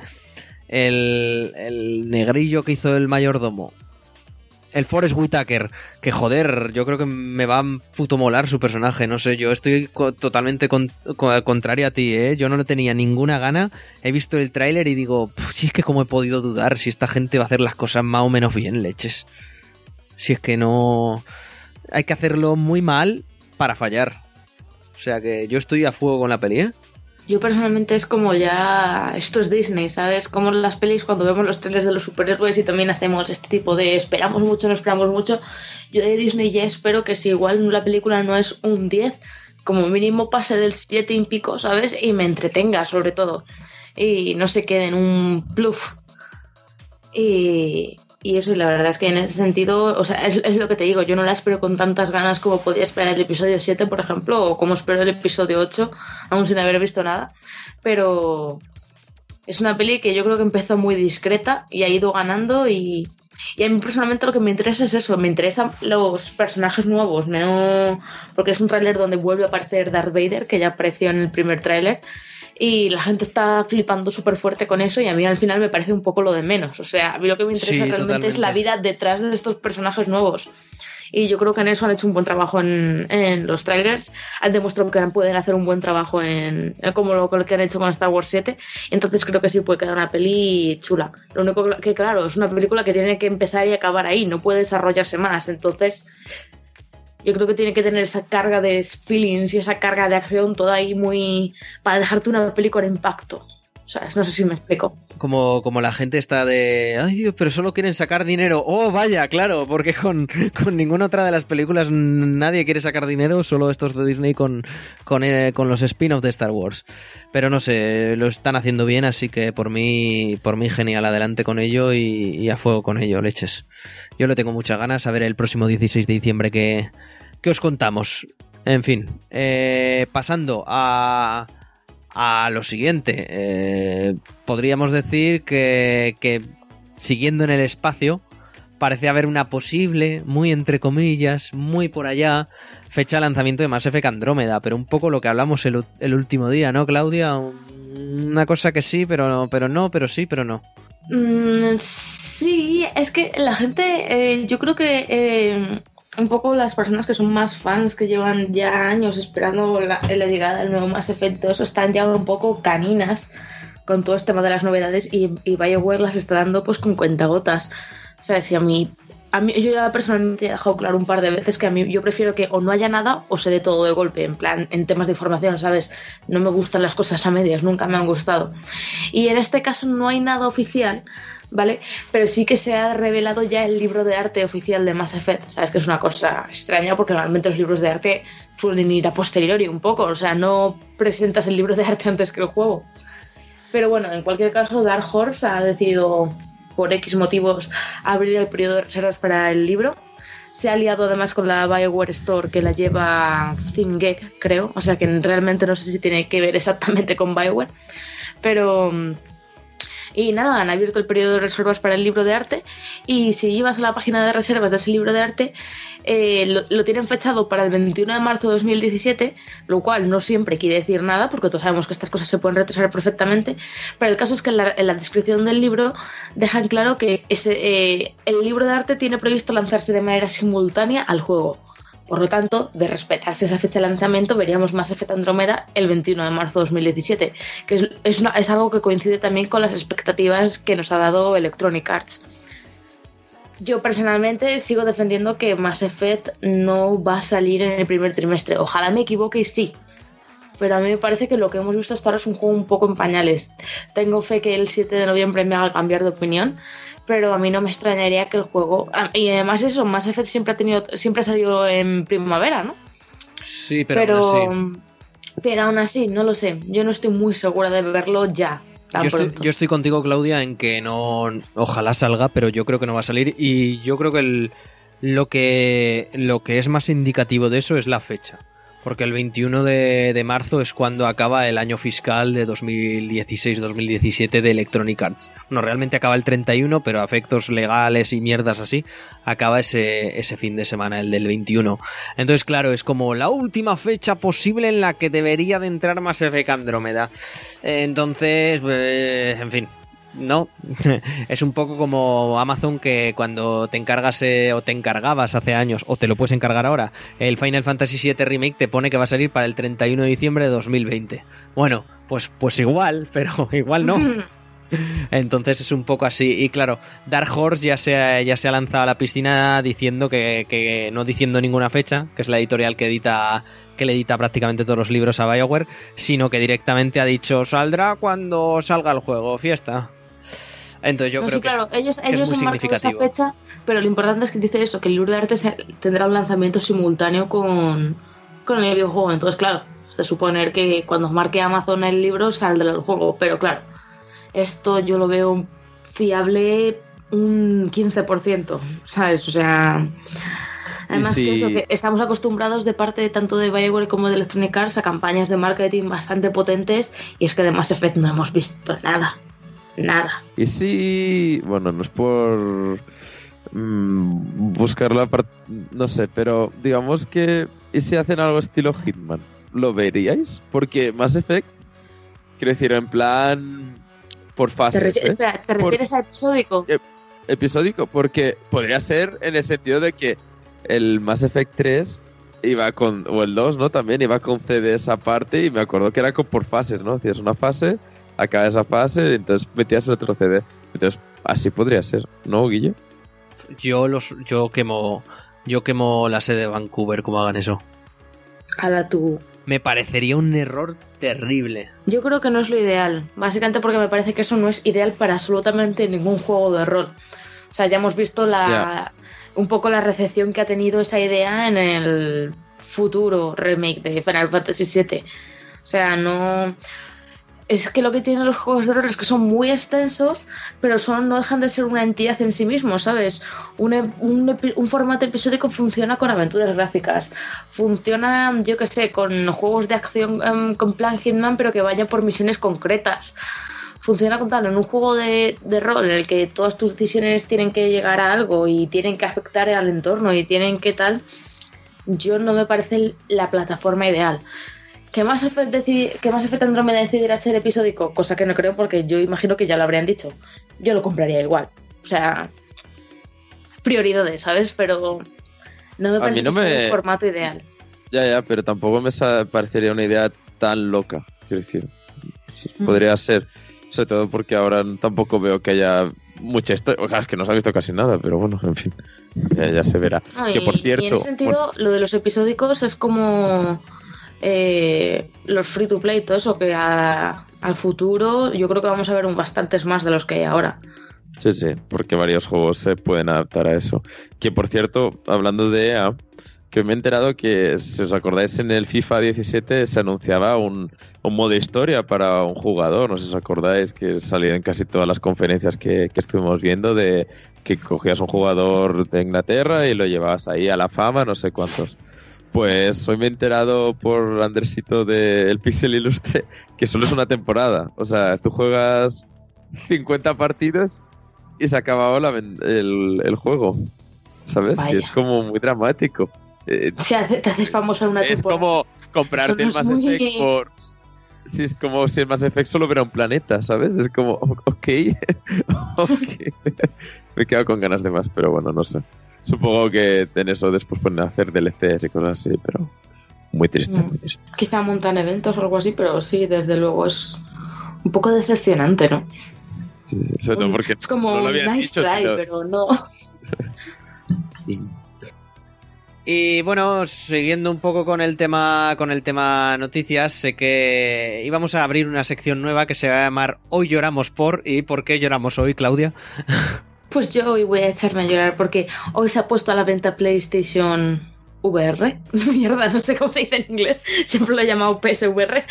el, el negrillo que hizo el mayordomo. El Forrest Whitaker, que joder, yo creo que me va a puto molar su personaje, no sé, yo estoy totalmente con- co- contraria a ti, ¿eh? Yo no tenía ninguna gana, he visto el tráiler y digo, "Puf, si es que como he podido dudar, si esta gente va a hacer las cosas más o menos bien, leches. Si es que no... Hay que hacerlo muy mal para fallar. O sea que yo estoy a fuego con la peli, ¿eh? Yo personalmente es como ya. Esto es Disney, ¿sabes? Como en las pelis cuando vemos los trailers de los superhéroes y también hacemos este tipo de esperamos mucho, no esperamos mucho. Yo de Disney ya espero que si igual la película no es un 10, como mínimo pase del 7 y pico, ¿sabes? Y me entretenga, sobre todo. Y no se quede en un pluf. Y, y eso, la verdad es que en ese sentido, o sea, es, es lo que te digo, yo no la espero con tantas ganas como podía esperar el episodio 7, por ejemplo, o como espero el episodio 8, aún sin haber visto nada, pero es una peli que yo creo que empezó muy discreta y ha ido ganando y, y a mí personalmente lo que me interesa es eso, me interesan los personajes nuevos, no porque es un tráiler donde vuelve a aparecer Darth Vader, que ya apareció en el primer tráiler, y la gente está flipando súper fuerte con eso y a mí al final me parece un poco lo de menos. O sea, a mí lo que me interesa Sí, realmente es la totalmente. vida detrás de estos personajes nuevos. Y yo creo que en eso han hecho un buen trabajo en, en los trailers. Han demostrado que pueden hacer un buen trabajo en, como lo que han hecho con Star Wars 7. Entonces creo que sí puede quedar una peli chula. Lo único que, claro, es una película que tiene que empezar y acabar ahí. No puede desarrollarse más. Entonces yo creo que tiene que tener esa carga de feelings y esa carga de acción toda ahí muy... para dejarte una peli con impacto. O sea, no sé si me explico. Como, como la gente está de, ay Dios, pero solo quieren sacar dinero. Oh, vaya, claro, porque con, con ninguna otra de las películas nadie quiere sacar dinero, solo estos de Disney con, con, eh, con los spin-offs de Star Wars. Pero no sé, lo están haciendo bien, así que por mí, por mí genial, adelante con ello y, y a fuego con ello, leches. Yo le tengo muchas ganas a ver el próximo 16 de diciembre que, que os contamos. En fin, eh, pasando a, a lo siguiente. eh, podríamos decir que, que siguiendo en el espacio, parece haber una posible, muy entre comillas, muy por allá, fecha de lanzamiento de Mass Effect Andrómeda, pero un poco lo que hablamos el, el último día, ¿no, Claudia? Una cosa que sí, pero, pero no, pero sí, pero no. Mm, sí, es que la gente, eh, yo creo que un poco las personas que son más fans, que llevan ya años esperando la, la llegada del nuevo Mass Effect, eso están ya un poco caninas con todo este tema de las novedades y, y BioWare las está dando pues con cuentagotas. O sea, si a mí, a mí, yo ya personalmente he dejado claro un par de veces que a mí yo prefiero que o no haya nada o se dé todo de golpe, en plan, en temas de información, ¿sabes? No me gustan las cosas a medias, nunca me han gustado. Y en este caso no hay nada oficial, ¿vale? Pero sí que se ha revelado ya el libro de arte oficial de Mass Effect. Sabes que es una cosa extraña porque normalmente los libros de arte suelen ir a posteriori un poco, o sea, no presentas el libro de arte antes que el juego. Pero bueno, en cualquier caso, Dark Horse ha decidido, por X motivos, abrir el periodo de reservas para el libro. Se ha aliado además con la Bioware Store que la lleva ThinkGeek, creo. O sea que realmente no sé si tiene que ver exactamente con Bioware. Pero y nada, han abierto el periodo de reservas para el libro de arte y si ibas a la página de reservas de ese libro de arte, eh, lo, lo, tienen fechado para el 21 de marzo de 2017, lo cual no siempre quiere decir nada, porque todos sabemos que estas cosas se pueden retrasar perfectamente, pero el caso es que en la, en la descripción del libro dejan claro que ese, eh, el libro de arte tiene previsto lanzarse de manera simultánea al juego. Por lo tanto, de respetarse esa fecha de lanzamiento, veríamos Mass Effect Andromeda el 21 de marzo de 2017, que es, es, algo que coincide también con las expectativas que nos ha dado Electronic Arts. Yo personalmente sigo defendiendo que Mass Effect no va a salir en el primer trimestre. Ojalá me equivoque y sí. Pero a mí me parece que lo que hemos visto hasta ahora es un juego un poco en pañales. Tengo fe que el 7 de noviembre me haga cambiar de opinión, pero a mí no me extrañaría que el juego. Y además, eso, Mass Effect siempre ha tenido. siempre ha salido en primavera, ¿no? Sí, pero, pero aún así. Pero aún así, no lo sé. Yo no estoy muy segura de verlo ya. Yo estoy, yo estoy, contigo, Claudia, en que no. Ojalá salga, pero yo creo que no va a salir. Y yo creo que el, lo que lo que es más indicativo de eso es la fecha. Porque el 21 de, de marzo es cuando acaba el año fiscal de 2016-2017 de Electronic Arts. No, realmente acaba el 31, pero a efectos legales y mierdas así, acaba ese, ese fin de semana, el del 21. Entonces, claro, es como la última fecha posible en la que debería de entrar más Effect Andrómeda. Entonces, pues, en fin, no, (laughs) es un poco como Amazon que cuando te encargas eh, o te encargabas hace años o te lo puedes encargar ahora, el Final Fantasy VII Remake te pone que va a salir para el 31 de diciembre de 2020. Bueno, pues, pues igual, (laughs) pero igual no. (laughs) Entonces es un poco así. Y claro, Dark Horse ya se ha, ya se ha lanzado a la piscina diciendo que, que, no diciendo ninguna fecha, que es la editorial que edita que le edita prácticamente todos los libros a BioWare, sino que directamente ha dicho saldrá cuando salga el juego, fiesta. Entonces yo no, creo sí, claro, que, ellos, es, que ellos es muy significativo. Esa fecha, pero lo importante es que dice eso, que el libro de arte se, tendrá un lanzamiento simultáneo con, con el videojuego. Entonces, claro, se suponer que cuando marque Amazon el libro saldrá el juego. Pero claro, esto yo lo veo fiable un 15%, ¿sabes? O sea... Además sí. que eso, que estamos acostumbrados de parte de tanto de Bioware como de Electronic Arts a campañas de marketing bastante potentes y es que de Mass Effect no hemos visto nada nada. Y sí, bueno, no es por mmm, buscar la parte, no sé, pero digamos que, ¿y si hacen algo estilo Hitman? ¿Lo veríais? Porque Mass Effect, quiero decir, en plan, por fases. ¿Te, refieres, ¿eh? espera, ¿te refieres por, a episódico? Eh, episódico, porque podría ser en el sentido de que el Mass Effect 3 iba con, o el 2, ¿no? También iba con CD esa parte y me acuerdo que era con por fases, ¿no? Hacías una fase acaba esa fase, entonces metías el otro CD. Entonces, así podría ser, ¿no, Guille? Yo los, yo quemo, yo quemo la sede de Vancouver como hagan eso. Ala tú. Me parecería un error terrible. Yo creo que no es lo ideal, básicamente porque me parece que eso no es ideal para absolutamente ningún juego de rol. O sea, ya hemos visto la, yeah. un poco la recepción que ha tenido esa idea en el futuro remake de Final Fantasy VII. O sea, no es que lo que tienen los juegos de rol es que son muy extensos, pero son, no dejan de ser una entidad en sí mismos, ¿sabes? Un, un, formato episódico funciona con aventuras gráficas, funciona, yo que sé, con juegos de acción um, con plan Hitman, pero que vaya por misiones concretas. Funciona con tal, en un juego de, de rol en el que todas tus decisiones tienen que llegar a algo y tienen que afectar al entorno y tienen que tal, yo no me parece la plataforma ideal. ¿Que más Effect Andromeda decidirá ser episódico? Cosa que no creo porque yo imagino que ya lo habrían dicho. Yo lo compraría igual. O sea, prioridades, ¿sabes? Pero No me parece no que sea me- el formato ideal. Ya, ya, pero tampoco me parecería una idea tan loca. Quiero decir, Mm. podría ser. Sobre todo porque ahora tampoco veo que haya mucha historia. O sea, es que no se ha visto casi nada, pero bueno, en fin. Ya, ya se verá. No, que por y en cierto. ese sentido, lo de los episódicos es como eh, los free to play, todo eso, que al futuro yo creo que vamos a ver un bastantes más de los que hay ahora. Sí, sí, porque varios juegos se pueden adaptar a eso. Que por cierto, hablando de EA, que me he enterado que, si os acordáis, en el FIFA 17 se anunciaba un, un modo historia para un jugador. No sé si os acordáis que salía en casi todas las conferencias que, que estuvimos viendo de que cogías un jugador de Inglaterra y lo llevabas ahí a la fama, no sé cuántos. Pues hoy me he enterado por Andresito del Pixel Ilustre que solo es una temporada. O sea, tú juegas 50 partidos y se ha acabado la el, el juego. ¿Sabes? Vaya. Que es como muy dramático. Eh, O sea, te haces famoso en una es temporada. como comprarte el Mass es muy- Effect por... Sí, es como si el Mass Effect solo hubiera un planeta, ¿sabes? Es como, ok, (laughs) ok. (laughs) Me he quedado con ganas de más, pero bueno, no sé. Supongo que en eso después pueden hacer DLCs y cosas así, pero muy triste, Mm. muy triste. Quizá montan eventos o algo así, pero sí, desde luego es un poco decepcionante, ¿no? Sí, sobre todo porque es como no lo un habían nice dicho, try, sino- pero no. (laughs) Y bueno, siguiendo un poco con el tema con el tema noticias, sé que íbamos a abrir una sección nueva que se va a llamar Hoy lloramos por y ¿por qué lloramos hoy, Claudia? (laughs) Pues yo hoy voy a echarme a llorar porque hoy se ha puesto a la venta PlayStation VR. (laughs) Mierda, no sé cómo se dice en inglés. Siempre lo he llamado PSVR.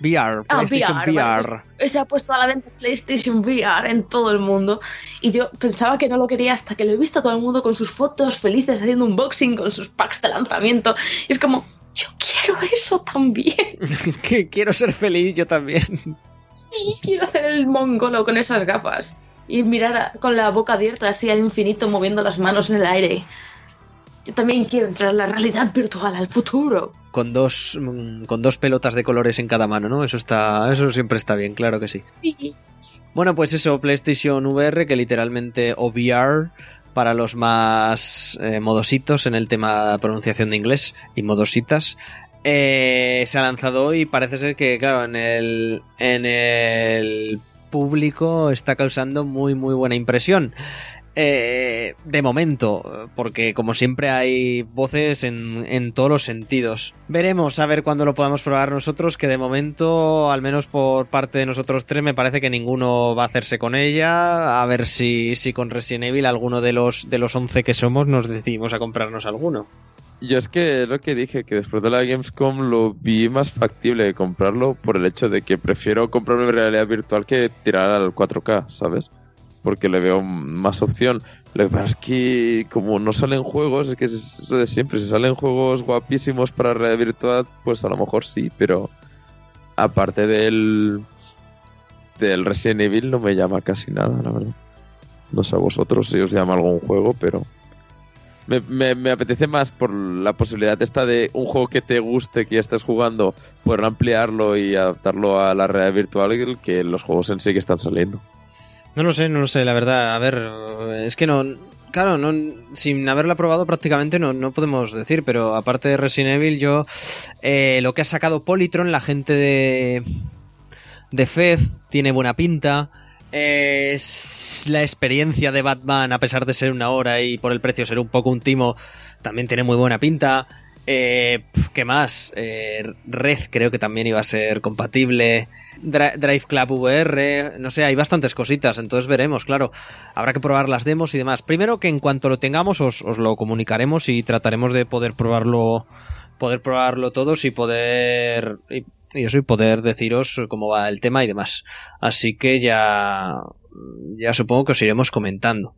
VR, Ah, PlayStation VR, VR. vale, Hoy se ha puesto a la venta PlayStation VR en todo el mundo. Y yo pensaba que no lo quería hasta que lo he visto a todo el mundo con sus fotos felices haciendo unboxing, con sus packs de lanzamiento. Y es como, yo quiero eso también. (laughs) que quiero ser feliz yo también. Sí, quiero hacer el mongolo con esas gafas. Y mirar con la boca abierta así al infinito moviendo las manos en el aire. Yo también quiero entrar a la realidad virtual, al futuro. Con dos mm, con dos pelotas de colores en cada mano, ¿no? Eso está eso siempre está bien, claro que sí. Sí. Bueno, pues eso, PlayStation VR, que literalmente, o VR, para los más eh, modositos en el tema de pronunciación de inglés y modositas, eh, se ha lanzado hoy y parece ser que, claro, en el, en el público está causando muy, muy buena impresión. Eh, de momento, porque como siempre hay voces en, en todos los sentidos. Veremos a ver cuándo lo podamos probar nosotros, que de momento, al menos por parte de nosotros tres, me parece que ninguno va a hacerse con ella. A ver si, si con Resident Evil alguno de los, de los 11 que somos nos decidimos a comprarnos alguno. Yo es que es lo que dije, que después de la Gamescom lo vi más factible de comprarlo por el hecho de que prefiero comprarlo en realidad virtual que tirar al 4K, ¿sabes? Porque le veo más opción. Lo que pasa es que como no salen juegos, es que es lo de siempre. Si salen juegos guapísimos para realidad virtual, pues a lo mejor sí, pero aparte del, del Resident Evil no me llama casi nada, la verdad. No sé a vosotros si os llama algún juego, pero... Me, me- me apetece más por la posibilidad esta de un juego que te guste, que ya estés jugando, poder ampliarlo y adaptarlo a la realidad virtual que los juegos en sí que están saliendo. No lo sé, no lo sé, la verdad. A ver, es que no. Claro, no, sin haberla probado prácticamente no, no podemos decir, pero aparte de Resident Evil, yo. eh, lo que ha sacado Polytron, la gente de. de Fez, tiene buena pinta. Eh, es la experiencia de Batman, a pesar de ser una hora y por el precio ser un poco un timo, también tiene muy buena pinta. Eh, ¿Qué más? Eh, Red creo que también iba a ser compatible. Dri- Drive Club VR, no sé, hay bastantes cositas, entonces veremos, claro. Habrá que probar las demos y demás. Primero que en cuanto lo tengamos os, os lo comunicaremos y trataremos de poder probarlo, poder probarlo todos y poder y, y eso y poder deciros cómo va el tema y demás. Así que ya ya supongo que os iremos comentando.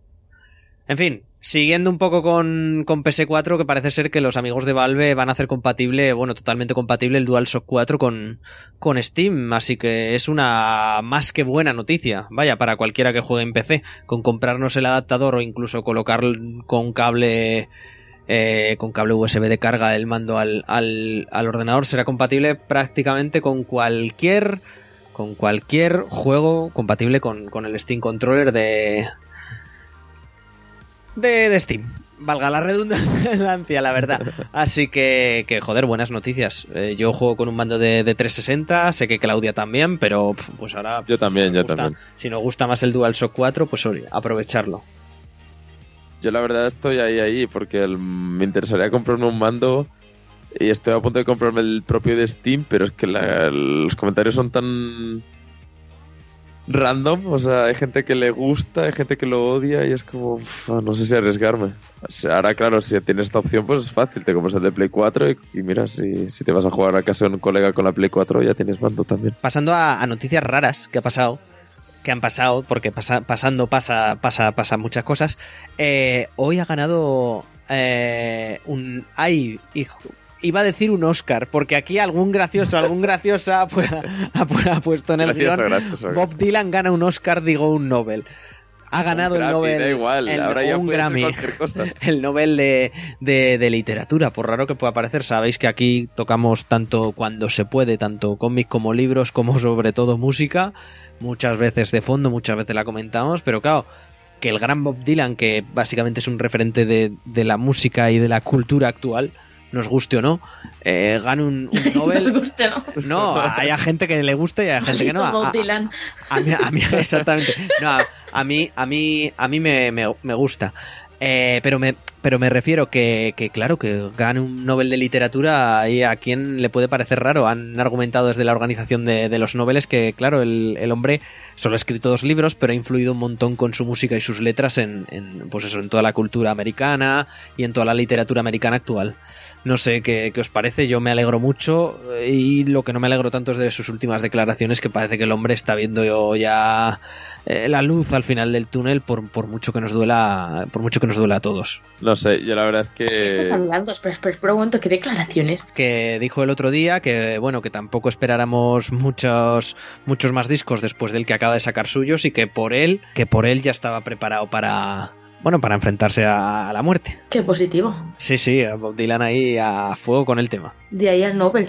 En fin, siguiendo un poco con, con PS4, que parece ser que los amigos de Valve van a hacer compatible, bueno, totalmente compatible el DualShock 4 con, con Steam, así que es una más que buena noticia, vaya, para cualquiera que juegue en PC, con comprarnos el adaptador o incluso colocar con cable eh, con cable USB de carga el mando al, al, al ordenador será compatible prácticamente con cualquier con cualquier juego compatible con, con el Steam Controller de, de, de Steam. Valga la redundancia, la verdad. (laughs) Así que, que joder, buenas noticias. Eh, yo juego con un mando de, de 360, sé que Claudia también, pero pues ahora... Yo también, si yo gusta- también. Si nos gusta más el DualShock 4, pues oye, aprovecharlo. Yo la verdad estoy ahí, ahí, porque me interesaría comprarme un mando y estoy a punto de comprarme el propio de Steam, pero es que los comentarios son tan random, o sea, hay gente que le gusta, hay gente que lo odia y es como, no sé si arriesgarme. Ahora claro, si tienes esta opción, pues es fácil, te compras el de Play 4 y, y mira, si, te vas a jugar a casa de un colega con la Play 4 ya tienes mando también. Pasando a, a noticias raras que ha pasado, que han pasado, porque pasa- pasando pasa, pasa, pasa muchas cosas. eh, hoy ha ganado eh, un. Ay, hijo. Iba a decir un Oscar, porque aquí algún gracioso, algún (laughs) graciosa ha, puesto en el Gracioso, guion. gracioso. Bob Dylan gana un Oscar, digo un Nobel. Ha ganado Un el Nobel. Da igual, el- ahora ya un Grammy. cualquier cosa. (laughs) el Nobel de, de- de literatura, por raro que pueda parecer. Sabéis que aquí tocamos tanto cuando se puede, tanto cómics como libros, como sobre todo música. Muchas veces de fondo, muchas veces la comentamos, pero claro, que el gran Bob Dylan, que básicamente es un referente de, de la música y de la cultura actual, nos guste o no, eh, gane un, un (laughs) Nos Nobel. guste, ¿no? (laughs) No, hay gente que le gusta y hay gente que no. (laughs) A- mí, a mí- exactamente. No, a, a mí, a mí, a mí me, me- me gusta. Eh, pero me, pero me refiero que, claro, que gane un Nobel de literatura y a quien le puede parecer raro. Han argumentado desde la organización de, los Nobeles que, claro, el, hombre solo ha escrito dos libros, pero ha influido un montón con su música y sus letras en, en, pues eso, en toda la cultura americana y en toda la literatura americana actual. No sé qué, qué os parece, yo me alegro mucho eh, y lo que no me alegro tanto es de sus últimas declaraciones que parece que el hombre está viendo ya eh, la luz al final del túnel por, por mucho que nos duela por mucho que nos duela a todos. No sé, yo la verdad es ¿Qué estás que... hablando? Espera, espera, espera un momento, ¿qué declaraciones? Que dijo el otro día que bueno que tampoco esperáramos muchos muchos más discos después del que acaba de sacar suyos y que por él que por él ya estaba preparado para bueno para enfrentarse a, a la muerte. Qué positivo. Sí sí, a Bob Dylan ahí a fuego con el tema. De ahí al Nobel.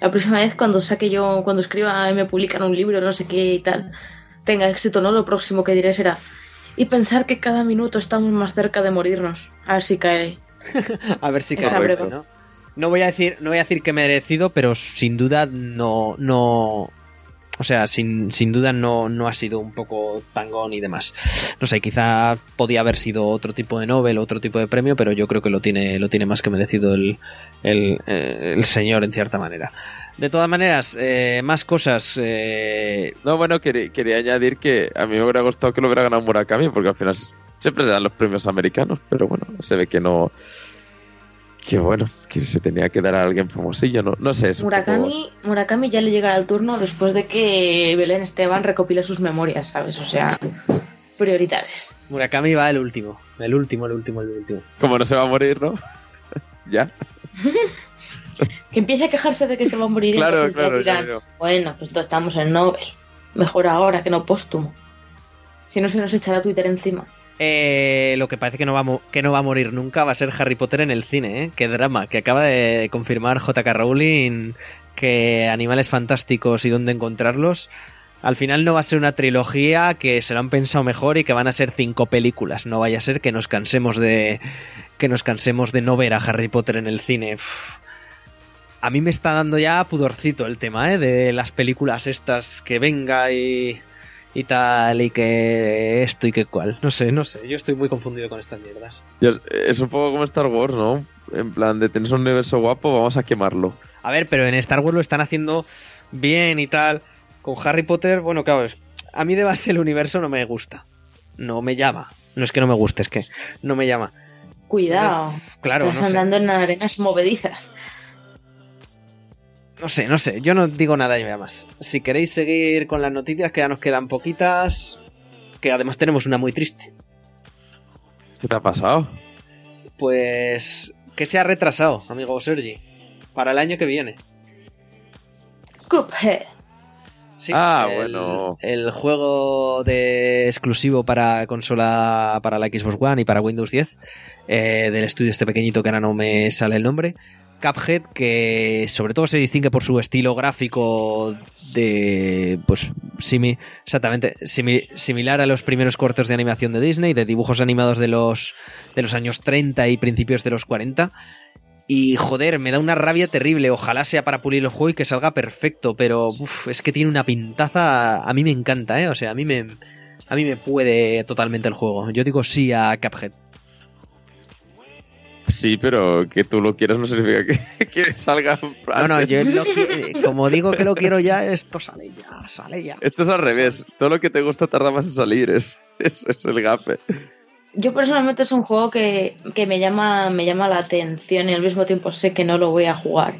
La próxima vez cuando saque yo, cuando escriba y me publican un libro, no sé qué y tal, tenga éxito, ¿no? Lo próximo que diré será. Y pensar que cada minuto estamos más cerca de morirnos. A ver si cae. (laughs) A ver si cae. ¿no? No voy a decir, no voy a decir que merecido, pero sin duda no, no, o sea, sin, sin duda no, no ha sido un poco tangón y demás. No sé, quizá podía haber sido otro tipo de Nobel, otro tipo de premio, pero yo creo que lo tiene, lo tiene más que merecido el, el, eh, señor en cierta manera. De todas maneras, eh, más cosas. eh, No, bueno, quería, quería añadir que a mí me hubiera gustado que lo hubiera ganado Murakami, porque al final siempre se dan los premios americanos, pero bueno, se ve que no. Que bueno, que se tenía que dar a alguien famosillo, no, no sé. Es Murakami, Murakami ya le llegará el turno después de que Belén Esteban recopile sus memorias, ¿sabes? O sea, prioridades. Murakami va el último, el último, el último, el último. Como no se va a morir, ¿no? (laughs) ya. (laughs) Que empiece a quejarse de que se va a morir. Claro, claro, dirán. Bueno, pues entonces estamos en Nobel. Mejor ahora que no póstumo. Si no, se nos echará Twitter encima. Eh, lo que parece que no, va a morir nunca va a ser Harry Potter en el cine, ¿eh? Qué drama, que acaba de confirmar JK Rowling que Animales Fantásticos y dónde encontrarlos. Al final no va a ser una trilogía que se lo han pensado mejor y que van a ser cinco películas. No vaya a ser que nos cansemos de que nos cansemos de no ver a Harry Potter en el cine. A mí me está dando ya pudorcito el tema, ¿eh? De las películas estas que venga y y tal, y que esto y que cual. No sé, no sé. Yo estoy muy confundido con estas mierdas. Es, es un poco como Star Wars, ¿no? En plan, de tener un universo guapo, vamos a quemarlo. A ver, pero en Star Wars lo están haciendo bien y tal. Con Harry Potter, bueno, claro, es- a mí de base el universo no me gusta. No me llama. No es que no me guste, es que no me llama. Cuidado. Claro, Estás no sé. andando en arenas movedizas. No sé, no sé. Yo no digo nada y más. Si queréis seguir con las noticias, que ya nos quedan poquitas. Que además tenemos una muy triste. ¿Qué te ha pasado? Pues que se ha retrasado, amigo Sergi. Para el año que viene. Cuphead. Sí, Ah, el- bueno. El juego de exclusivo para consola, para la Xbox One y para Windows 10, eh, del estudio este pequeñito que ahora no me sale el nombre. Cuphead, que sobre todo se distingue por su estilo gráfico de, pues, simi- exactamente, simi- similar a los primeros cortos de animación de Disney, de dibujos animados de los, de los años 30 y principios de los 40. Y joder, me da una rabia terrible. Ojalá sea para pulir el juego y que salga perfecto, pero uf, es que tiene una pintaza. A mí me encanta, ¿eh? O sea, a mí me, a mí me puede totalmente el juego. Yo digo sí a Cuphead. Sí, pero que tú lo quieras no significa que, (laughs) que salga. No, no, yo lo (laughs) qui- como digo que lo quiero ya, esto sale ya, sale ya. Esto es al revés. Todo lo que te gusta tarda más en salir. Es, (laughs) eso es el gape. Yo personalmente es un juego que, que me llama me llama la atención y al mismo tiempo sé que no lo voy a jugar.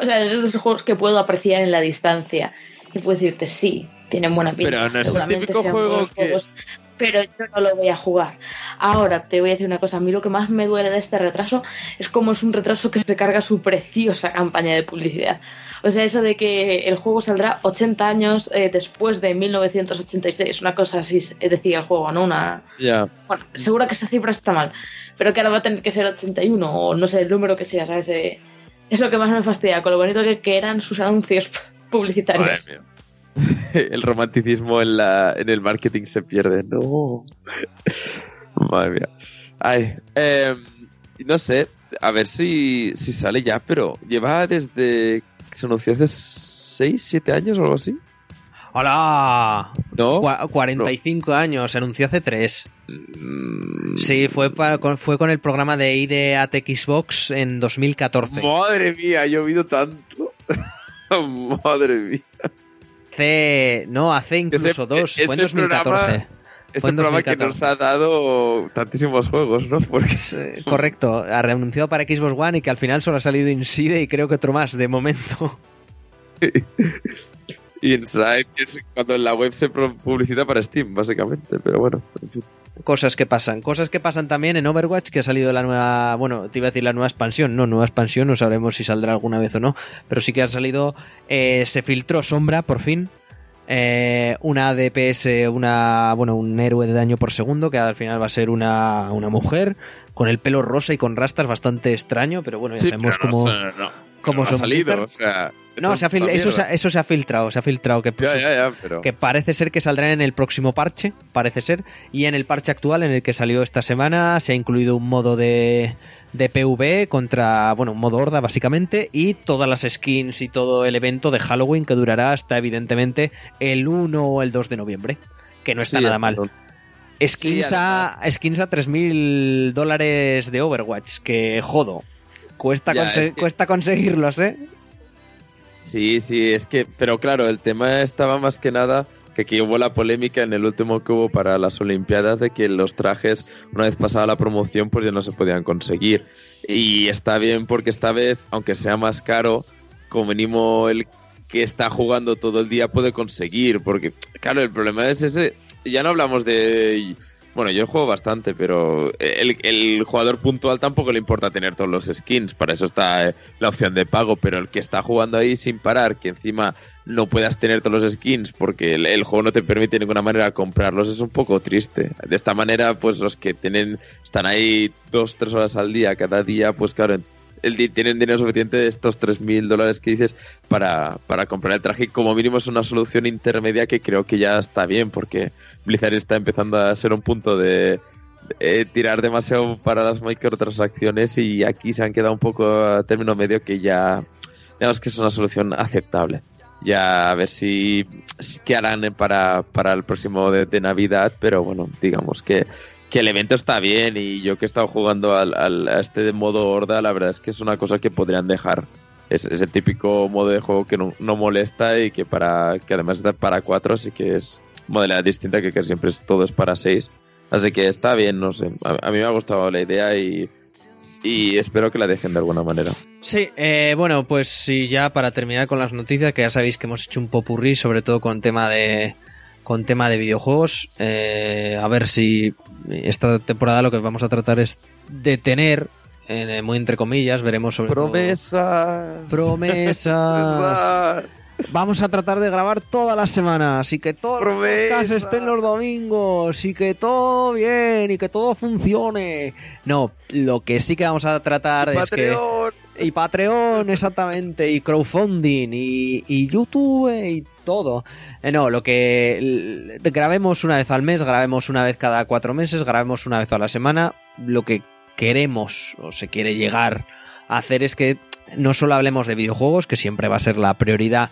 o sea, es de esos juegos que puedo apreciar en la distancia y puedo decirte sí, tienen buena pinta. Pero no es el seguramente típico sean juego buenos que- juegos, pero yo no lo voy a jugar. Ahora te voy a decir una cosa, a mí lo que más me duele de este retraso es como es un retraso que se carga su preciosa campaña de publicidad. O sea, eso de que el juego saldrá 80 años eh, después de 1986, una cosa así eh, decía el juego, ¿no? Una, Ya. bueno, seguro que esa cifra está mal, pero que ahora va a tener que ser 81 o no sé el número que sea, ¿sabes? Eh, es lo que más me fastidia, con lo bonito que, que eran sus anuncios (laughs) publicitarios. Madre mía. (laughs) El romanticismo en, la, en el marketing se pierde. No. (laughs) Madre mía. Ay, em, no sé, a ver si, si sale ya, pero lleva desde que se anunció hace 6, 7 años o algo así. ¡Hola! ¿No? Cua- 45 años, se anunció hace 3. Mm, Sí, fue, pa- con, fue con el programa de ID Xbox en 2014. Madre mía, ha llovido tanto. (laughs) Madre mía. Hace, no, hace incluso Ese- dos, fue en ese programa- 2014. Ese Fue en programa que 2014. nos ha dado tantísimos juegos, ¿no? (laughs) Porque Es, eh, correcto, ha reanunciado para Xbox One y que al final solo ha salido Inside y creo que otro más, de momento. (laughs) Inside, que es cuando en la web se publicita para Steam, básicamente. Pero bueno, en fin. Cosas que pasan. Cosas que pasan también en Overwatch, que ha salido la nueva. Bueno, te iba a decir la nueva expansión. No, nueva expansión, no sabremos si saldrá alguna vez o no. Pero sí que ha salido. eh, se filtró Sombra, por fin. Eh, una DPS, una. Bueno, un héroe de daño por segundo, que al final va a ser una, una mujer. Con el pelo rosa y con rastas, bastante extraño, pero bueno, ya Sí, sabemos no cómo. no, cómo no ha salido, Blizzard. o sea... No, se ha fil- eso, se ha, mierda. eso se ha filtrado, se ha filtrado que, Ya, ya, ya, pero... que parece ser que saldrá en el próximo parche, parece ser, y en el parche actual en el que salió esta semana se ha incluido un modo de, de PvE contra, bueno, un modo horda básicamente, y todas las skins y todo el evento de Halloween que durará hasta evidentemente el 1 o el 2 de noviembre, que no está Sí, nada mal. Skins, Sí, a, skins a 3.000 dólares de Overwatch, que jodo. Cuesta, Ya, conse- es que- cuesta conseguirlos, ¿eh? Sí, sí, es que... Pero claro, el tema estaba más que nada que aquí hubo la polémica en el último que hubo para las Olimpiadas de que los trajes, una vez pasada la promoción, pues ya no se podían conseguir. Y está bien porque esta vez, aunque sea más caro, como mínimo el que está jugando todo el día puede conseguir. Porque, claro, el problema es ese. Ya no hablamos de. Bueno, yo juego bastante, pero el, el jugador puntual tampoco le importa tener todos los skins. Para eso está eh, la opción de pago. Pero el que está jugando ahí sin parar, que encima no puedas tener todos los skins porque el, el juego no te permite de ninguna manera comprarlos, es un poco triste. De esta manera, pues los que tienen están ahí dos, tres horas al día, cada día, pues claro, el, tienen dinero suficiente de estos 3.000 dólares que dices para, para comprar el traje. Como mínimo es una solución intermedia que creo que ya está bien, porque Blizzard está empezando a ser un punto de tirar demasiado para las microtransacciones y aquí se han quedado un poco a término medio que ya digamos que es una solución aceptable. Ya a ver si, si qué harán para, para el próximo de Navidad, pero bueno, digamos que, que el evento está bien y yo que he estado jugando al, al- a este modo horda, la verdad es que es una cosa que podrían dejar. Es, es el típico modo de juego que no, no molesta y que para que además está para cuatro, así que es modalidad distinta que, que siempre es, todo es para seis. Así que está bien, no sé. A, a mí me ha gustado la idea y, y espero que la dejen de alguna manera. Sí, eh, bueno, pues sí, ya para terminar con las noticias, que ya sabéis que hemos hecho un popurrí, sobre todo con tema de con tema de videojuegos. Eh, a ver si esta temporada lo que vamos a tratar es de tener, eh, muy entre comillas, veremos sobre Promesas. todo promesas. Vamos a tratar de grabar todas las semanas y que Promesa. podcasts estén los domingos y que todo bien y que todo funcione. No, lo que sí que vamos a tratar es que Patreon. y Patreon, exactamente, y crowdfunding, y, y YouTube, y todo. Eh, no, lo que grabemos una vez al mes, grabemos una vez cada cuatro meses, grabemos una vez a la semana. Lo que queremos o se quiere llegar a hacer es que no solo hablemos de videojuegos, que siempre va a ser la prioridad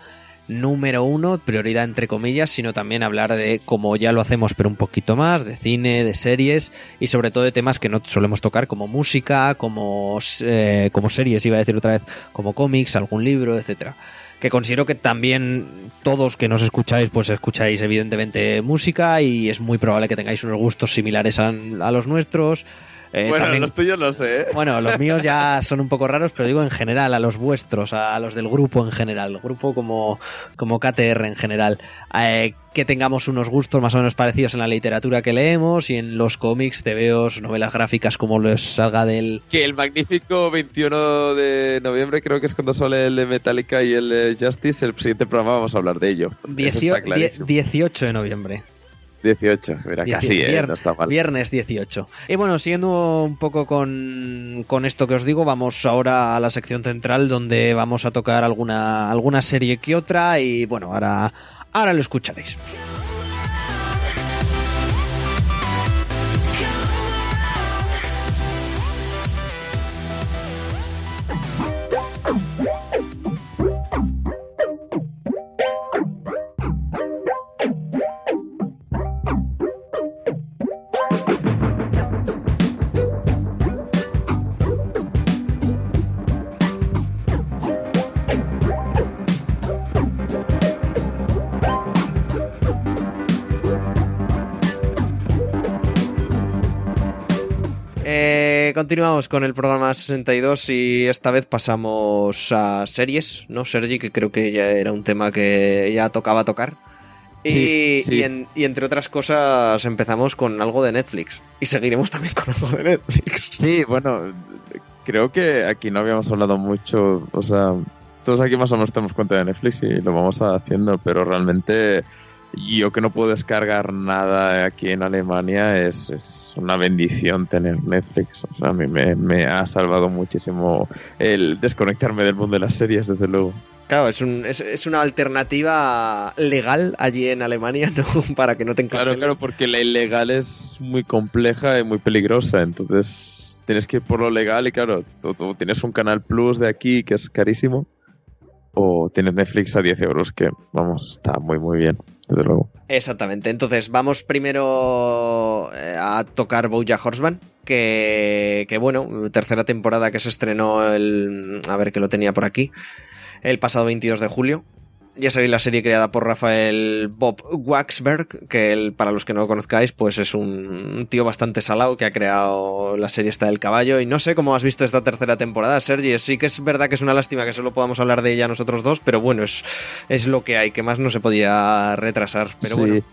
número uno, prioridad entre comillas, sino también hablar de, como ya lo hacemos, pero un poquito más, de cine, de series y sobre todo de temas que no solemos tocar, como música, como, eh, como series, iba a decir otra vez, como cómics, algún libro, etcétera que considero que también todos que nos escucháis, pues escucháis evidentemente música y es muy probable que tengáis unos gustos similares a los nuestros. Eh, bueno, los tuyos no sé. ¿eh? Bueno, los (laughs) míos ya son un poco raros, pero digo en general, a los vuestros, a los del grupo en general, el grupo como, como KTR en general, eh, que tengamos unos gustos más o menos parecidos en la literatura que leemos y en los cómics, tebeos, novelas gráficas, como les salga del... Que el magnífico 21 de noviembre creo que es cuando sale el de Metallica y el de Justice, el siguiente programa vamos a hablar de ello. 18 de noviembre. 18, mira, casi, ¿eh? no está mal. Viernes 18. Y bueno, siguiendo un poco con, con, esto que os digo, vamos ahora a la sección central donde vamos a tocar alguna, alguna serie que otra y bueno, ahora, ahora lo escucharéis. Continuamos con el programa 62 y esta vez pasamos a series, ¿no, Sergi? Que creo que ya era un tema que ya tocaba tocar. Y, y, entre otras cosas empezamos con algo de Netflix. Y seguiremos también con algo de Netflix. Sí, bueno, creo que aquí no habíamos hablado mucho, o sea, todos aquí más o menos tenemos cuenta de Netflix y lo vamos haciendo, pero realmente yo que no puedo descargar nada aquí en Alemania es, es una bendición tener Netflix. O sea, a mí me, me, ha salvado muchísimo el desconectarme del mundo de las series, desde luego. Claro, es, un, es, es una alternativa legal allí en Alemania, (laughs) ¿no? Para que no te Claro, claro, porque la ilegal es muy compleja y muy peligrosa. Entonces tienes que ir por lo legal y claro, tú tienes un canal plus de aquí que es carísimo o tienes Netflix a 10 euros, que vamos, está muy muy bien, desde luego. Exactamente, entonces vamos primero eh, a tocar Bojack Horseman, que, que bueno, tercera temporada que se estrenó el... a ver que lo tenía por aquí, el pasado 22 de julio, ya sabéis la serie creada por Rafael Bob Waxberg, que para los que no lo conozcáis, pues es un tío bastante salado que ha creado la serie esta del caballo. Y no sé cómo has visto esta tercera temporada, Sergi. Sí que es verdad que es una lástima que solo podamos hablar de ella nosotros dos, pero bueno, es, es lo que hay, que más no se podía retrasar. Pero bueno, eh,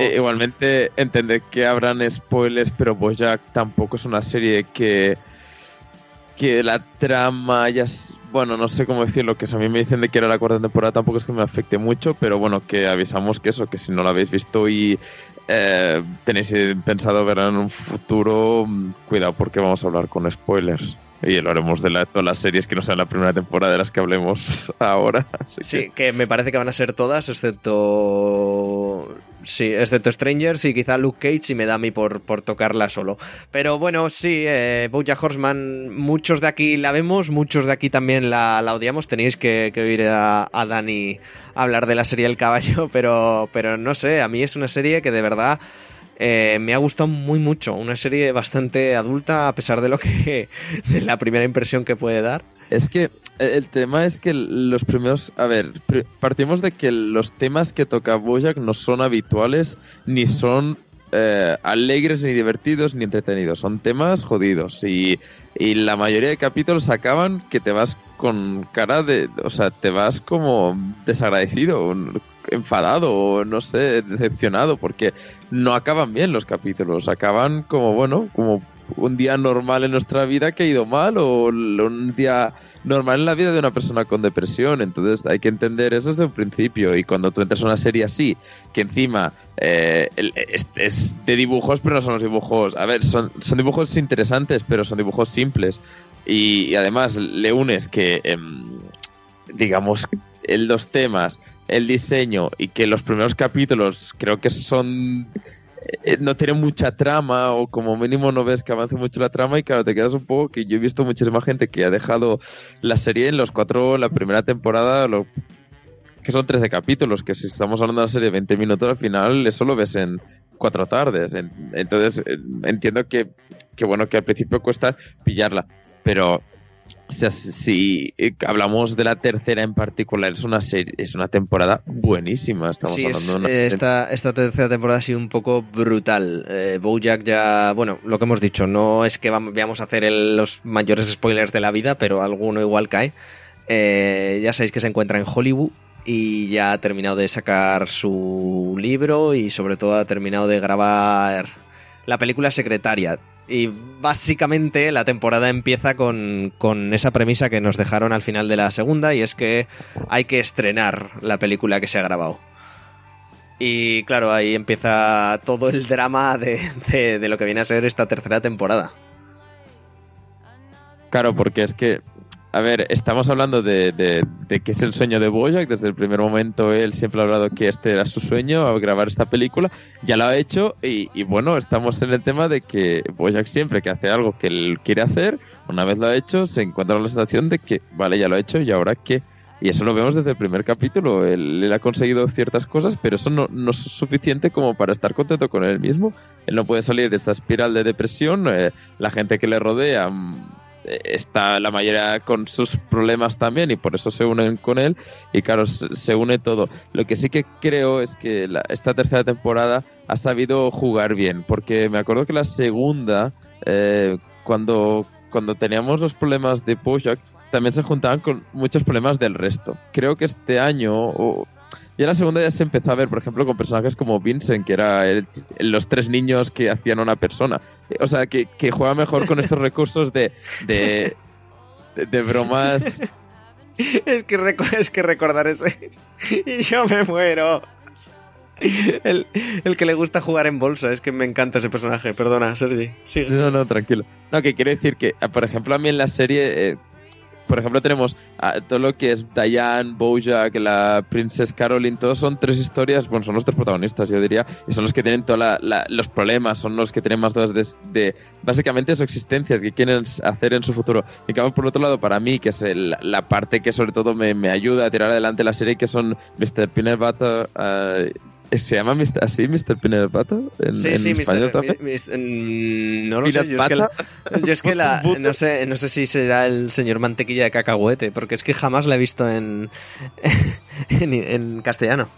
eh, igualmente entender que habrán spoilers, pero Bojack tampoco es una serie que que la trama ya bueno, no sé cómo decirlo, que si a mí me dicen de que era la cuarta temporada tampoco es que me afecte mucho, pero bueno, que avisamos que eso, que si no lo habéis visto y eh, tenéis pensado verla en un futuro, mm, cuidado porque vamos a hablar con spoilers. Y lo haremos de la, todas las series que no sean la primera temporada de las que hablemos (laughs) ahora. sí, que... me parece que van a ser todas, excepto. Sí, excepto Strangers y quizá Luke Cage y me da a mí por, por tocarla solo. Pero bueno, sí, eh, Horseman, muchos de aquí la vemos, muchos de aquí también la, la odiamos. Tenéis que, que oír a, a, Dani hablar de la serie El Caballo, (laughs) pero, pero no sé, a mí es una serie que de verdad eh, me ha gustado muy mucho. Una serie bastante adulta, a pesar de lo que. (laughs) de la primera impresión que puede dar. Es que el tema es que los primeros. A ver, partimos de que los temas que toca Bojack no son habituales, ni son eh, alegres, ni divertidos, ni entretenidos. Son temas jodidos. Y, y la mayoría de capítulos acaban que te vas con cara de. O sea, te vas como desagradecido enfadado o no sé, decepcionado porque no acaban bien los capítulos, acaban como bueno, como un día normal en nuestra vida que ha ido mal o un día normal en la vida de una persona con depresión. Entonces hay que entender eso desde un principio. Y cuando tú entras a una serie así, que encima eh, es, de dibujos, pero no son los dibujos. A ver, son, son dibujos interesantes, pero son dibujos simples. y, además le unes que, em, digamos, el, los temas, el diseño y que los primeros capítulos creo que son no tiene mucha trama o como mínimo no ves que avance mucho la trama y claro, te quedas un poco que yo he visto muchísima gente que ha dejado la serie en los cuatro, la primera temporada, que son 13 capítulos, que si estamos hablando de la serie de 20 minutos, al final eso lo ves en cuatro tardes. entonces eh, entiendo que, que, bueno, que al principio cuesta pillarla, pero si eh, hablamos de la tercera en particular, es una serie, es una temporada buenísima. Estamos hablando de esta, esta tercera temporada ha sido un poco brutal. Eh, Bojack ya, bueno, lo que hemos dicho, no es que vamos a hacer los mayores spoilers de la vida, pero alguno igual cae. Eh, ya sabéis que se encuentra en Hollywood y ya ha terminado de sacar su libro y sobre todo ha terminado de grabar la película Secretaria y básicamente la temporada empieza con, esa premisa que nos dejaron al final de la segunda y es que hay que estrenar la película que se ha grabado. Y claro, ahí empieza todo el drama de, de lo que viene a ser esta tercera temporada. Claro, porque es que a ver, estamos hablando de, de, que es el sueño de Bojack. Desde el primer momento él siempre ha hablado que este era su sueño, a grabar esta película. Ya lo ha hecho y, bueno, estamos en el tema de que Bojack siempre que hace algo que él quiere hacer, una vez lo ha hecho, se encuentra en la sensación de que, vale, ya lo ha hecho y ahora qué. Y eso lo vemos desde el primer capítulo. Él, ha conseguido ciertas cosas, pero eso no, no, es suficiente como para estar contento con él mismo. Él no puede salir de esta espiral de depresión. Eh, la gente que le rodea está la mayoría con sus problemas también y por eso se unen con él y claro, se, une todo. Lo que sí que creo es que esta tercera temporada ha sabido jugar bien, porque me acuerdo que la segunda, eh, cuando, cuando teníamos los problemas de Bojack, también se juntaban con muchos problemas del resto. Creo que este año, y en la segunda ya se empezó a ver, por ejemplo, con personajes como Vincent, que era los tres niños que hacían una persona. O sea, que, juega mejor con estos recursos de, de, de, bromas. (laughs) Es que, es que recordar ese. (laughs) Y yo me muero. El, que le gusta jugar en bolsa, es que me encanta ese personaje. Perdona, Sergi. No, no, tranquilo. No, que quiero decir que, por ejemplo, a mí en la serie. Eh, por ejemplo, tenemos todo lo que es Diane, Bojack, la Princess Caroline, todos son tres historias, bueno, son los tres protagonistas, yo diría, y son los que tienen todos los problemas, son los que tienen más dudas de, básicamente su existencia, que quieren hacer en su futuro. Y cambio, por otro lado, para mí, que es la parte que sobre todo me, ayuda a tirar adelante la serie, que son Mr. Peanut Butter, uh, ¿Se llama así Mr. Peanut Butter? ¿En, sí, sí, español no lo sé. Yo es que, la, yo es que la, no, sé, no sé si será el señor mantequilla de cacahuete, porque es que jamás la he visto (laughs) en, en, castellano.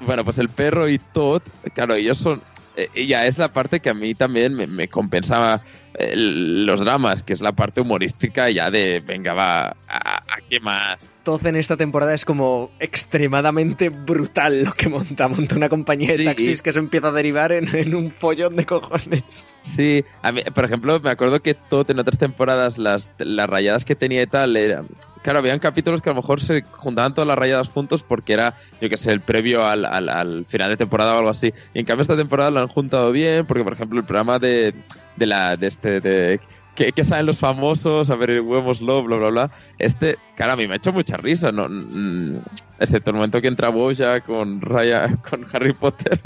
Bueno, pues el perro y Todd, claro, ellos son eh, ya es la parte que a mí también me, compensaba los dramas, que es la parte humorística ya de, venga, va, ¿a, qué más? Todo en esta temporada es como extremadamente brutal lo que monta. Monta una compañía de taxis que eso empieza a derivar en, un follón de cojones. Sí, a mí, por ejemplo, me acuerdo que todo en otras temporadas las, las rayadas que tenía y tal eran claro, habían capítulos que a lo mejor se juntaban todas las rayadas juntos porque era, yo que sé, el previo al, al, final de temporada o algo así. Y en cambio esta temporada lo han juntado bien porque, por ejemplo, el programa de, de la de este de que, que, saben los famosos, a ver, huevos love, bla, bla, bla. Este, claro, a mí me ha hecho mucha risa, ¿no? Mm, excepto el momento que entra Boya con Raya, (laughs) con Harry Potter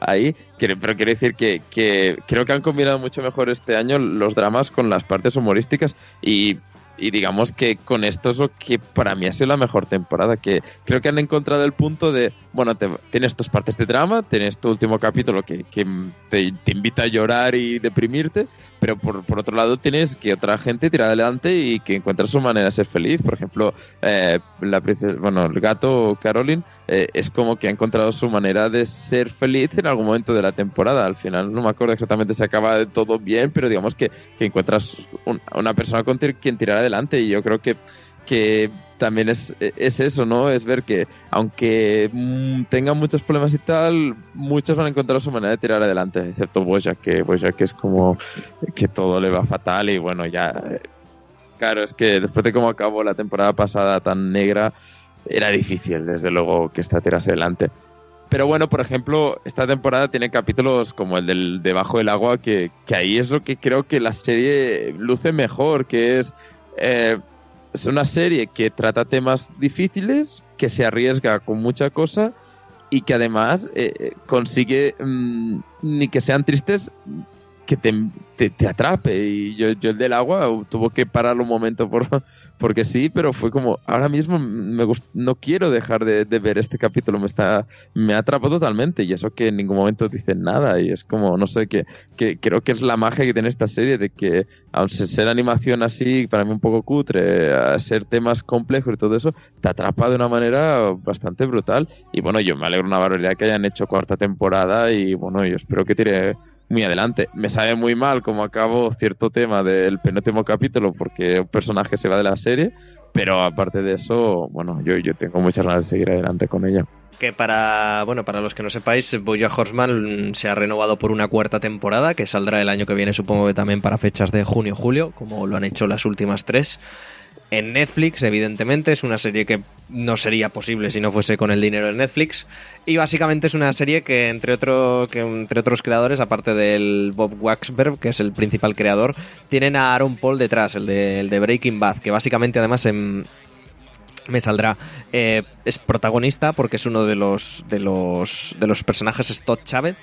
ahí. Pero quiero decir que, que creo que han combinado mucho mejor este año los dramas con las partes humorísticas y y digamos que con esto es lo que para mí ha sido la mejor temporada, que creo que han encontrado el punto de, bueno, tienes tus partes de drama, tienes tu último capítulo que, que te, te, invita a llorar y deprimirte, pero por, por, otro lado tienes que otra gente tira adelante y que encuentra su manera de ser feliz. Por ejemplo, eh, la princesa, bueno, el gato Caroline eh, es como que ha encontrado su manera de ser feliz en algún momento de la temporada. Al final no me acuerdo exactamente si acaba todo bien, pero digamos que, que encuentras una persona con quien tirar adelante y yo creo que que también es, es eso, ¿no? Es ver que aunque mm, tengan muchos problemas y tal, muchos van a encontrar su manera de tirar adelante, excepto Bojack, que Bojack es como que todo le va fatal y bueno, ya... Claro, es que después de cómo acabó la temporada pasada tan negra, era difícil, desde luego, que esta tirase adelante. Pero bueno, por ejemplo, esta temporada tiene capítulos como el del debajo del agua, que, que ahí es lo que creo que la serie luce mejor, que es eh, es una serie que trata temas difíciles, que se arriesga con mucha cosa y que además eh, consigue mm, ni que sean tristes que te, te, atrape. Y yo, yo, el del agua tuvo que pararlo un momento por, porque sí, pero fue como, ahora mismo me no quiero dejar de, ver este capítulo, me está me atrapó totalmente. Y eso que en ningún momento dicen nada. Y es como, no sé, que, que creo que es la magia que tiene esta serie, de que, aunque ser animación así, para mí un poco cutre, a ser temas complejos y todo eso, te atrapa de una manera bastante brutal. Y bueno, yo me alegro una barbaridad que hayan hecho cuarta temporada y bueno, yo espero que tire muy adelante. Me sabe muy mal cómo acabó cierto tema del penúltimo capítulo porque un personaje se va de la serie, pero aparte de eso, bueno, yo, yo tengo muchas ganas de seguir adelante con ella. Que para, bueno, para los que no sepáis, Boya Horseman se ha renovado por una cuarta temporada que saldrá el año que viene, supongo que también para fechas de junio-julio, como lo han hecho las últimas tres en Netflix, evidentemente. Es una serie que no sería posible si no fuese con el dinero de Netflix. Y básicamente es una serie que entre, otro, que entre otros creadores, aparte del Bob Waxberg, que es el principal creador, tienen a Aaron Paul detrás, el de, el de Breaking Bad, que básicamente además en, me saldrá. Eh, es protagonista porque es uno de los de los de los personajes Stott Chávez.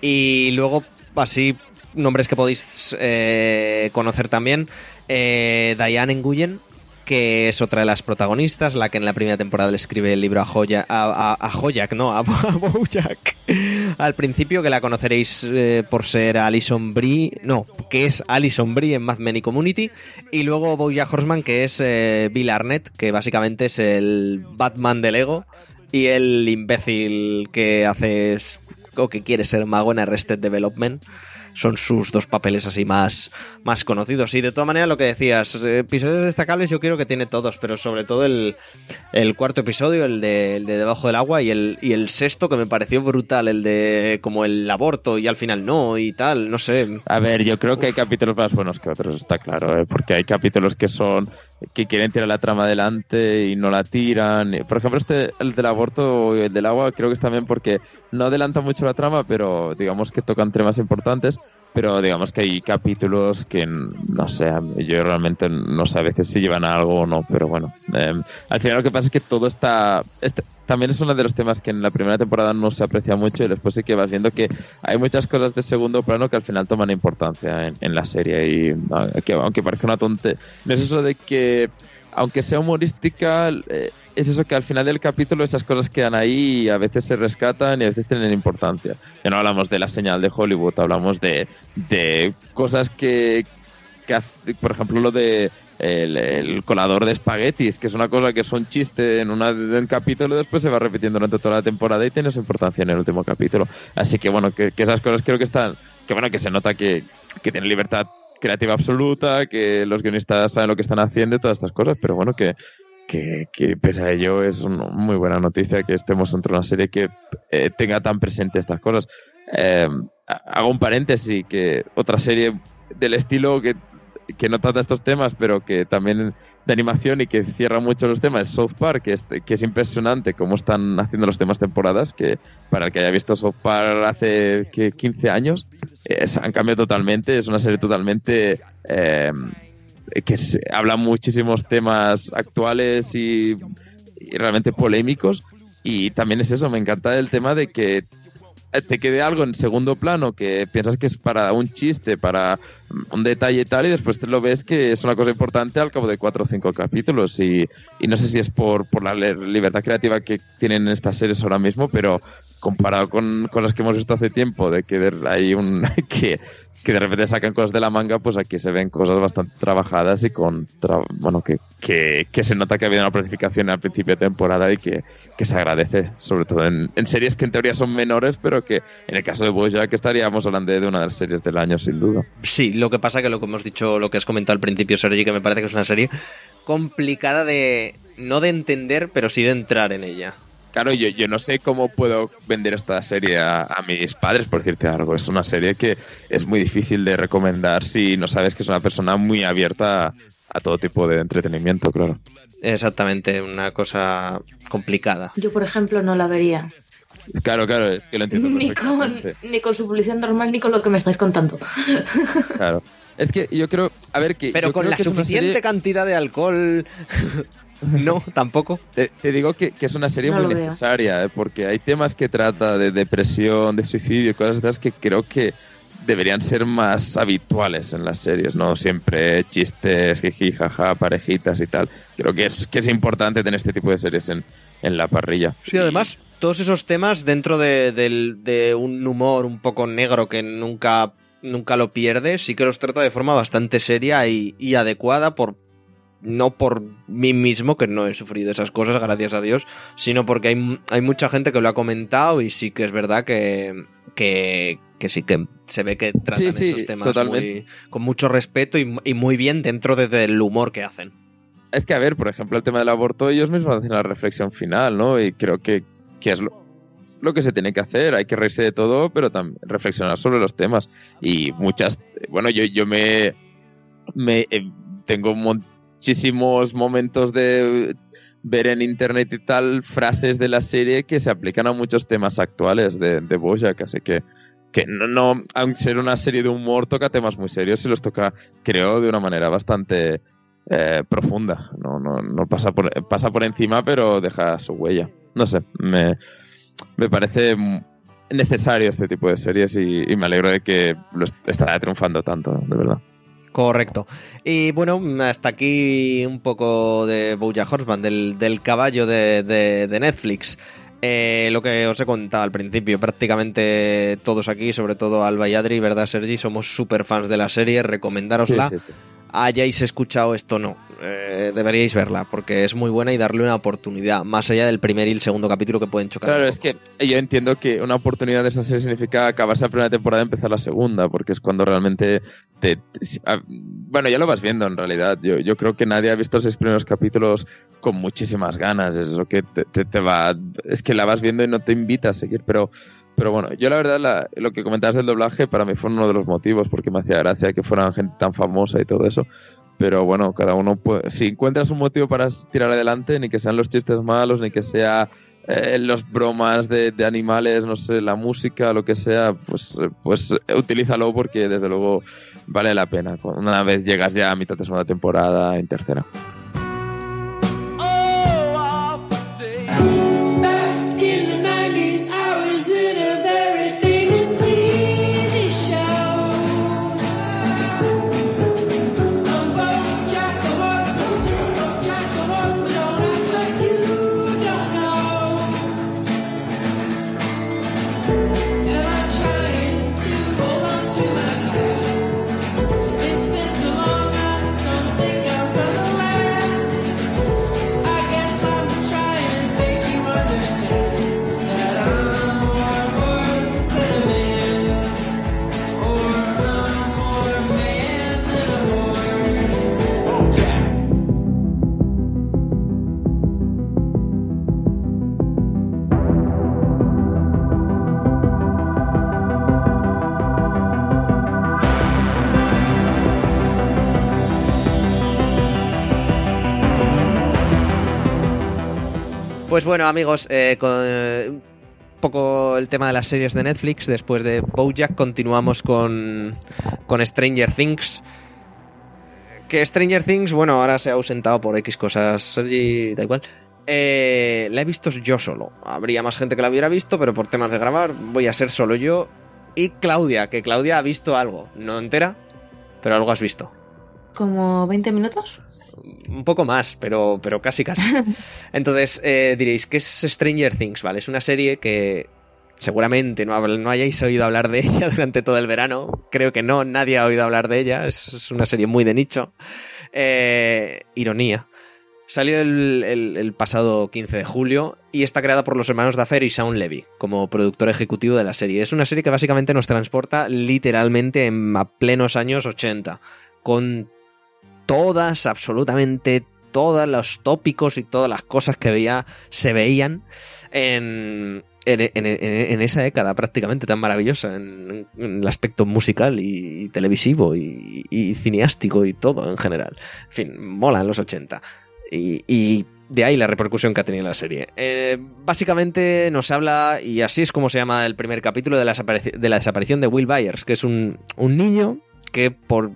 Y luego, así, nombres que podéis eh, conocer también. Eh, Diane Nguyen, que es otra de las protagonistas, la que en la primera temporada le escribe el libro a, Joya, a, a, no, (laughs) a, Bojack. Al principio, que la conoceréis eh, por ser Alison Brie, no, que es Alison Brie en Mad Men y Community, y luego Bojack Horseman, que es eh, Bill Arnett, que básicamente es el Batman del Lego y el imbécil que hace o que quiere ser mago en Arrested Development son sus dos papeles así más, más conocidos. Y de todas maneras, lo que decías, episodios destacables yo quiero que tiene todos, pero sobre todo el, cuarto episodio, el de, Debajo del Agua, y el, y el sexto que me pareció brutal, el de como el aborto y al final no y tal, no sé. A ver, yo creo que hay capítulos más buenos que otros, está claro, ¿eh? porque hay capítulos que son que quieren tirar la trama adelante y no la tiran. Por ejemplo, este, el del aborto y el del agua, creo que es también porque no adelanta mucho la trama, pero digamos que tocan temas importantes. Pero digamos que hay capítulos que, no sé, yo realmente no sé a veces si llevan a algo o no, pero bueno. Em, al final lo que pasa es que todo está, este, también es uno de los temas que en la primera temporada no se aprecia mucho y después sí que vas viendo que hay muchas cosas de segundo plano que al final toman importancia en, la serie y aunque, aunque parezca una tonte, no es eso de que aunque sea humorística, eh, es eso que al final del capítulo esas cosas quedan ahí y a veces se rescatan y a veces tienen importancia. Ya no hablamos de la señal de Hollywood, hablamos de, de cosas que, que, por ejemplo, lo de el, colador de espaguetis, que es una cosa que es un chiste en un capítulo y después se va repitiendo durante toda la temporada y tiene su importancia en el último capítulo. Así que bueno, que, que esas cosas creo que están, que bueno, que se nota que, que tiene libertad creativa absoluta, que los guionistas saben lo que están haciendo y todas estas cosas, pero bueno, que, que, pese a ello es una muy buena noticia que estemos dentro de una serie que eh, tenga tan presente estas cosas. Eh, hago un paréntesis, que otra serie del estilo que, que, no trata estos temas, pero que también de animación y que cierra mucho los temas es South Park, que es, que es impresionante cómo están haciendo los temas temporadas, que para el que haya visto South Park hace que 15 años, han cambiado totalmente, es una serie totalmente... Eh, que habla muchísimos temas actuales y, realmente polémicos. Y también es eso, me encanta el tema de que te quede algo en segundo plano que piensas que es para un chiste, para un detalle y tal, y después te lo ves que es una cosa importante al cabo de cuatro o cinco capítulos. Y, y no sé si es por, por la libertad creativa que tienen estas series ahora mismo, pero comparado con cosas que hemos visto hace tiempo, de que hay un (laughs) que que de repente sacan cosas de la manga, pues aquí se ven cosas bastante trabajadas y con, bueno, que, que, se nota que ha habido una planificación al principio de temporada y que, que se agradece, sobre todo en, en, series que en teoría son menores, pero que en el caso de Bojack estaríamos hablando de una de las series del año, sin duda. Sí, lo que pasa que lo que hemos dicho, lo que has comentado al principio, Sergi, que me parece que es una serie complicada de, no de entender, pero sí de entrar en ella. Claro, yo, yo no sé cómo puedo vender esta serie a, mis padres, por decirte algo. Es una serie que es muy difícil de recomendar si no sabes que es una persona muy abierta a, todo tipo de entretenimiento, claro. Exactamente, una cosa complicada. Yo, por ejemplo, no la vería. Claro, claro, es que lo entiendo. Ni con, ni con su publicidad normal ni con lo que me estáis contando. (laughs) Claro. Es que yo creo, a ver, que... Pero con creo la que suficiente serie- cantidad de alcohol... (laughs) no, tampoco. Te, te digo que, que es una serie No muy necesaria, ¿eh? porque hay temas que trata de depresión, de suicidio, cosas de esas que creo que deberían ser más habituales en las series, no siempre chistes, jiji, jaja, parejitas y tal. Creo que es, que es importante tener este tipo de series en, en la parrilla. Sí, además, todos esos temas dentro de, del- de un humor un poco negro que nunca, nunca lo pierde, sí que los trata de forma bastante seria y, y adecuada por no por mí mismo, que no he sufrido esas cosas, gracias a Dios, sino porque hay, hay mucha gente que lo ha comentado y sí que es verdad que, que, que sí que se ve que tratan Sí, sí, esos temas muy- con mucho respeto y, y muy bien dentro de- del humor que hacen. Es que, a ver, por ejemplo, el tema del aborto, ellos mismos hacen la reflexión final, ¿no? Y creo que, que es lo, lo que se tiene que hacer. Hay que reírse de todo, pero también reflexionar sobre los temas. Y muchas. Bueno, yo, yo me. me eh, tengo muchísimos momentos de ver en internet y tal frases de la serie que se aplican a muchos temas actuales de, de Bojack, así que que no, no, aunque ser una serie de humor, toca temas muy serios y los toca, creo, de una manera bastante eh, profunda. No, no, no pasa, por, pasa por encima, pero deja su huella. No sé, me, me parece necesario este tipo de series y, me alegro de que lo est- estará triunfando tanto, de verdad. Correcto. Y bueno, hasta aquí un poco de Bojack Horseman, del, del caballo de, de- de Netflix. Eh, lo que os he contado al principio, prácticamente todos aquí, sobre todo Alba y Adri, ¿verdad, Sergi? Somos súper fans de la serie, recomendárosla. Sí, sí, sí. Hayáis escuchado esto, no. Eh, deberíais verla, porque es muy buena y darle una oportunidad, más allá del primer y el segundo capítulo que pueden chocar. Claro, es que yo entiendo que una oportunidad de esa serie significa acabarse la primera temporada y empezar la segunda, porque es cuando realmente te... ah, bueno, ya lo vas viendo en realidad. Yo, yo creo que nadie ha visto los seis primeros capítulos con muchísimas ganas. Es lo que te- te va... Es que la vas viendo y no te invita a seguir, pero... Pero bueno, yo la verdad, la- lo que comentabas del doblaje para mí fue uno de los motivos, porque me hacía gracia que fueran gente tan famosa y todo eso. Pero bueno, cada uno puede... Si encuentras un motivo para tirar adelante, ni que sean los chistes malos, ni que sea eh, los bromas de, animales, no sé, la música, lo que sea, pues, pues utilízalo porque desde luego vale la pena. Una vez llegas ya a mitad de segunda temporada, en tercera. Bueno, amigos, eh, con eh, un poco el tema de las series de Netflix. Después de Bojack, continuamos con, con Stranger Things. Que Stranger Things, bueno, ahora se ha ausentado por X cosas, Sergi, da igual. Eh, la he visto yo solo. Habría más gente que la hubiera visto, pero por temas de grabar voy a ser solo yo. Y Claudia, que Claudia ha visto algo. No entera, pero algo has visto. ¿Como 20 minutos? Un poco más, pero, pero casi casi. (laughs) Entonces eh, diréis, ¿qué es Stranger Things? Vale, es una serie que seguramente no, no hayáis oído hablar de ella (laughs) durante todo el verano. Creo que no, nadie ha oído hablar de ella. Es, es una serie muy de nicho. Eh, ironía. Salió el, el- el pasado 15 de julio y está creada por los hermanos Duffer y Sean Levy como productor ejecutivo de la serie. Es una serie que básicamente nos transporta literalmente en a plenos años 80, con todas, absolutamente todos los tópicos y todas las cosas que veía, se veían en, en, esa década prácticamente tan maravillosa, en, el aspecto musical y, televisivo y, cineástico y todo en general. En fin, mola en los 80. Y, de ahí la repercusión que ha tenido la serie. Eh, básicamente nos habla, y así es como se llama el primer capítulo, de la, desapareci- de la desaparición de Will Byers, que es un, un niño que por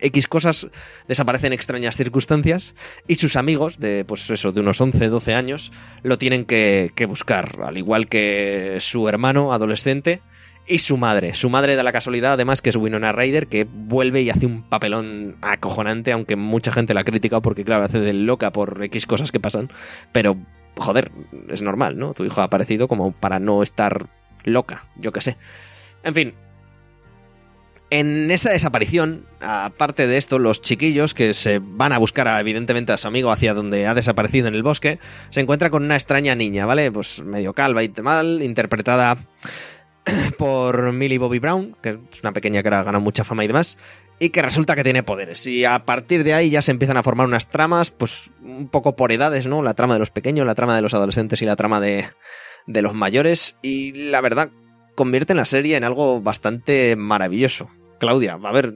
X cosas, desaparece en extrañas circunstancias y sus amigos de, pues eso, de unos 11, 12 años, lo tienen que, que buscar, al igual que su hermano adolescente y su madre. Su madre da la casualidad, además, que es Winona Ryder, que vuelve y hace un papelón acojonante, aunque mucha gente la critica porque, claro, hace de loca por X cosas que pasan. Pero, joder, es normal, ¿no? Tu hijo ha aparecido como para no estar loca, yo qué sé. En fin. En esa desaparición, aparte de esto, los chiquillos que se van a buscar a, evidentemente a su amigo hacia donde ha desaparecido en el bosque, se encuentra con una extraña niña, ¿vale? Pues medio calva y mal, interpretada (coughs) por Millie Bobby Brown, que es una pequeña que ha ganado mucha fama y demás, y que resulta que tiene poderes. Y a partir de ahí ya se empiezan a formar unas tramas, pues un poco por edades, ¿no? La trama de los pequeños, la trama de los adolescentes y la trama de, de los mayores. Y la verdad, convierte la serie en algo bastante maravilloso. Claudia, a ver,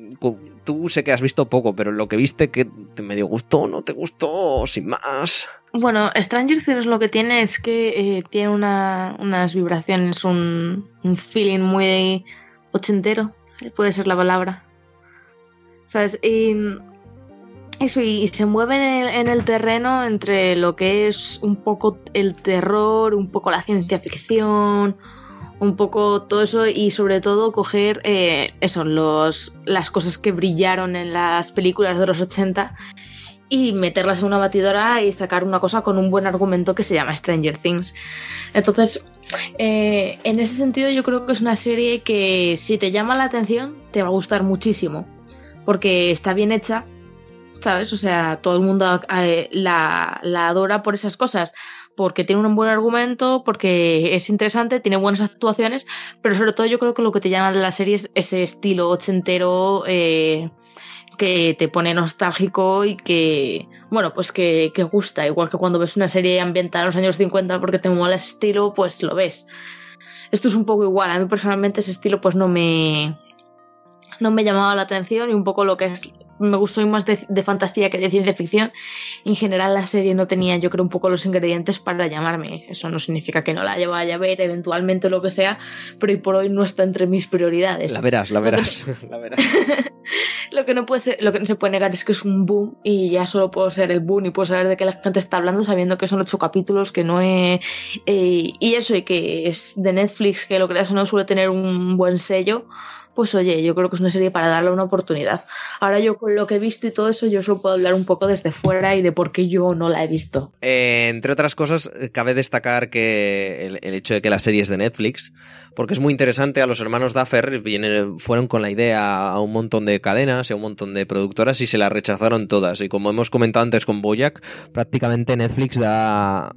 tú sé que has visto poco, pero lo que viste, que te medio gustó, no te gustó, sin más. Bueno, Stranger Things lo que tiene es que eh, tiene una- unas vibraciones, un, feeling muy ochentero, puede ser la palabra. ¿Sabes? Y eso, y, se mueve en en el terreno entre lo que es un poco el terror, un poco la ciencia ficción, un poco todo eso y sobre todo coger eh, eso, los, las cosas que brillaron en las películas de los 80 y meterlas en una batidora y sacar una cosa con un buen argumento que se llama Stranger Things. Entonces, eh, en ese sentido yo creo que es una serie que si te llama la atención te va a gustar muchísimo, porque está bien hecha, ¿sabes? O sea, todo el mundo eh, la, la adora por esas cosas, porque tiene un buen argumento, porque es interesante, tiene buenas actuaciones, pero sobre todo yo creo que lo que te llama de la serie es ese estilo ochentero eh, que te pone nostálgico y que, bueno, pues que, que gusta, igual que cuando ves una serie ambientada en los años 50 porque te mola ese estilo, pues lo ves. Esto es un poco igual, a mí personalmente ese estilo pues no me no me llamaba la atención y un poco lo que es me gustó más de, de fantasía que de ciencia ficción. En general la serie no tenía yo creo un poco los ingredientes para llamarme. Eso no significa que no la vaya a ver eventualmente o lo que sea, pero hoy por hoy no está entre mis prioridades. La verás, la verás, (laughs) la verás. (laughs) lo que no puede ser, lo que no se puede negar es que es un boom y ya solo puedo ser el boom y puedo saber de qué la gente está hablando sabiendo que son ocho capítulos que no he eh, y eso y que es de Netflix que lo creas o no suele tener un buen sello pues oye, yo creo que es una serie para darle una oportunidad. Ahora yo con lo que he visto y todo eso, yo solo puedo hablar un poco desde fuera y de por qué yo no la he visto. Eh, entre otras cosas, eh, cabe destacar que el, hecho de que la serie es de Netflix, porque es muy interesante, a los hermanos Duffer fueron con la idea a un montón de cadenas y a un montón de productoras y se la rechazaron todas. Y como hemos comentado antes con Boyack, prácticamente Netflix da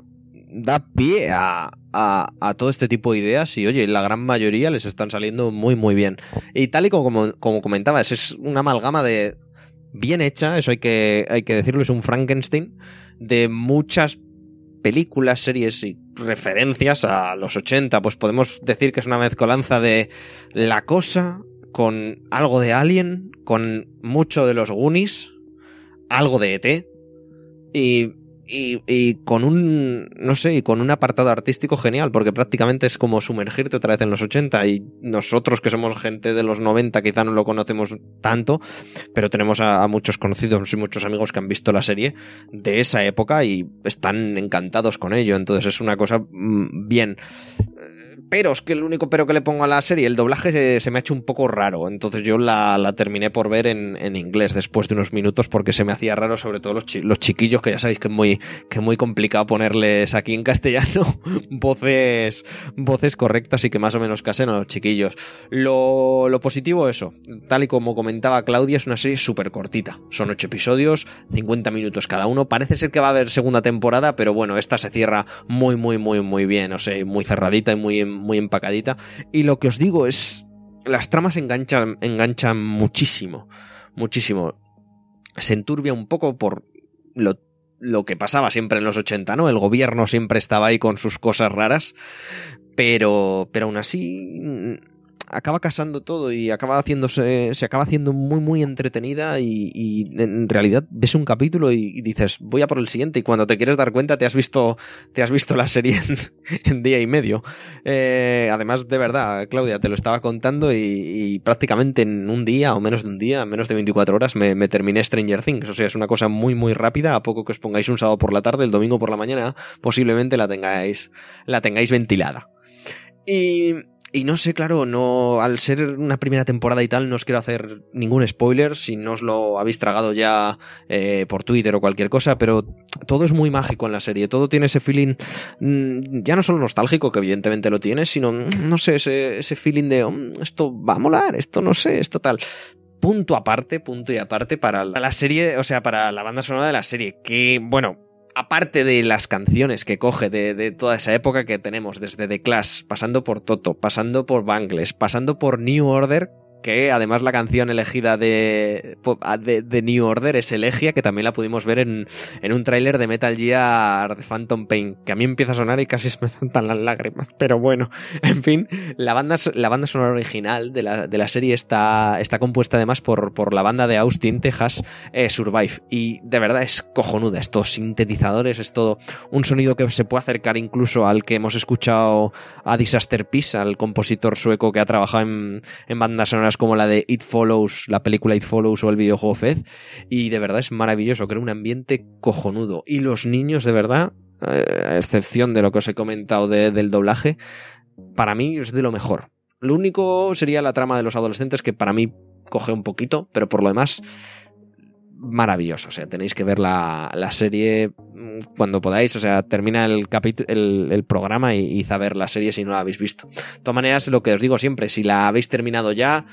da pie a, a, a, todo este tipo de ideas y oye, la gran mayoría les están saliendo muy muy bien. Y tal y como, como comentabas, es una amalgama de bien hecha, eso hay que, hay que decirlo, es un Frankenstein de muchas películas, series y referencias a los 80, pues podemos decir que es una mezcolanza de La Cosa con algo de Alien, con mucho de los Goonies, algo de ET y y, y, con un, no sé, y con un apartado artístico genial, porque prácticamente es como sumergirte otra vez en los 80 y nosotros que somos gente de los 90 quizá no lo conocemos tanto, pero tenemos a, a muchos conocidos y muchos amigos que han visto la serie de esa época y están encantados con ello, entonces es una cosa mmm, bien pero es que el único pero que le pongo a la serie, el doblaje se, se me ha hecho un poco raro. Entonces yo la, la terminé por ver en, en, inglés después de unos minutos porque se me hacía raro, sobre todo los, chi los chiquillos, que ya sabéis que es muy, que es muy complicado ponerles aquí en castellano (laughs) voces, voces correctas y que más o menos casen a los chiquillos. Lo, lo positivo, eso, tal y como comentaba Claudia, es una serie súper cortita. Son ocho episodios, 50 minutos cada uno. Parece ser que va a haber segunda temporada, pero bueno, esta se cierra muy, muy, muy, muy bien. O sea, muy cerradita y muy muy empacadita. Y lo que os digo es. Las tramas enganchan, enganchan muchísimo. Muchísimo. Se enturbia un poco por lo, lo que pasaba siempre en los 80, ¿no? El gobierno siempre estaba ahí con sus cosas raras. Pero. Pero aún así. Acaba casando todo y acaba haciéndose, se acaba haciendo muy, muy entretenida y, y en realidad ves un capítulo y, dices, voy a por el siguiente y cuando te quieres dar cuenta te has visto, te has visto la serie en, (laughs) en día y medio. Eh, además, de verdad, Claudia, te lo estaba contando y, y prácticamente en un día o menos de un día, menos de 24 horas, me, me terminé Stranger Things. O sea, es una cosa muy, muy rápida. A poco que os pongáis un sábado por la tarde, el domingo por la mañana, posiblemente la tengáis, la tengáis ventilada. Y, y no sé, claro, no, al ser una primera temporada y tal, no os quiero hacer ningún spoiler si no os lo habéis tragado ya eh, por Twitter o cualquier cosa, pero todo es muy mágico en la serie, todo tiene ese feeling, mm, ya no solo nostálgico, que evidentemente lo tiene, sino, mm, no sé, ese, ese feeling de, mm, esto va a molar, esto no sé, esto tal. Punto aparte, punto y aparte para la serie, o sea, para la banda sonora de la serie, que, bueno, aparte de las canciones que coge de, toda esa época que tenemos, desde The Clash, pasando por Toto, pasando por Bangles, pasando por New Order, que además la canción elegida de, de, de, New Order es Elegia, que también la pudimos ver en, en un tráiler de Metal Gear Phantom Pain, que a mí empieza a sonar y casi (laughs) se me saltan las lágrimas, pero bueno, (laughs) en fin, la banda, la banda sonora original de la, de la serie está, está compuesta además por, por la banda de Austin, Texas, eh, Survive, y de verdad es cojonuda, estos sintetizadores, es todo un sonido que se puede acercar incluso al que hemos escuchado a Disaster Peace, al compositor sueco que ha trabajado en, en bandas sonoras como la de It Follows, la película It Follows o el videojuego Fez, y de verdad es maravilloso, crea un ambiente cojonudo. Y los niños, de verdad, eh, a excepción de lo que os he comentado de, del doblaje, para mí es de lo mejor. Lo único sería la trama de los adolescentes, que para mí coge un poquito, pero por lo demás, maravilloso. O sea, tenéis que ver la, la serie cuando podáis. O sea, termina el, el, el programa y, y a ver la serie si no la habéis visto. De todas maneras, lo que os digo siempre, si la habéis terminado ya,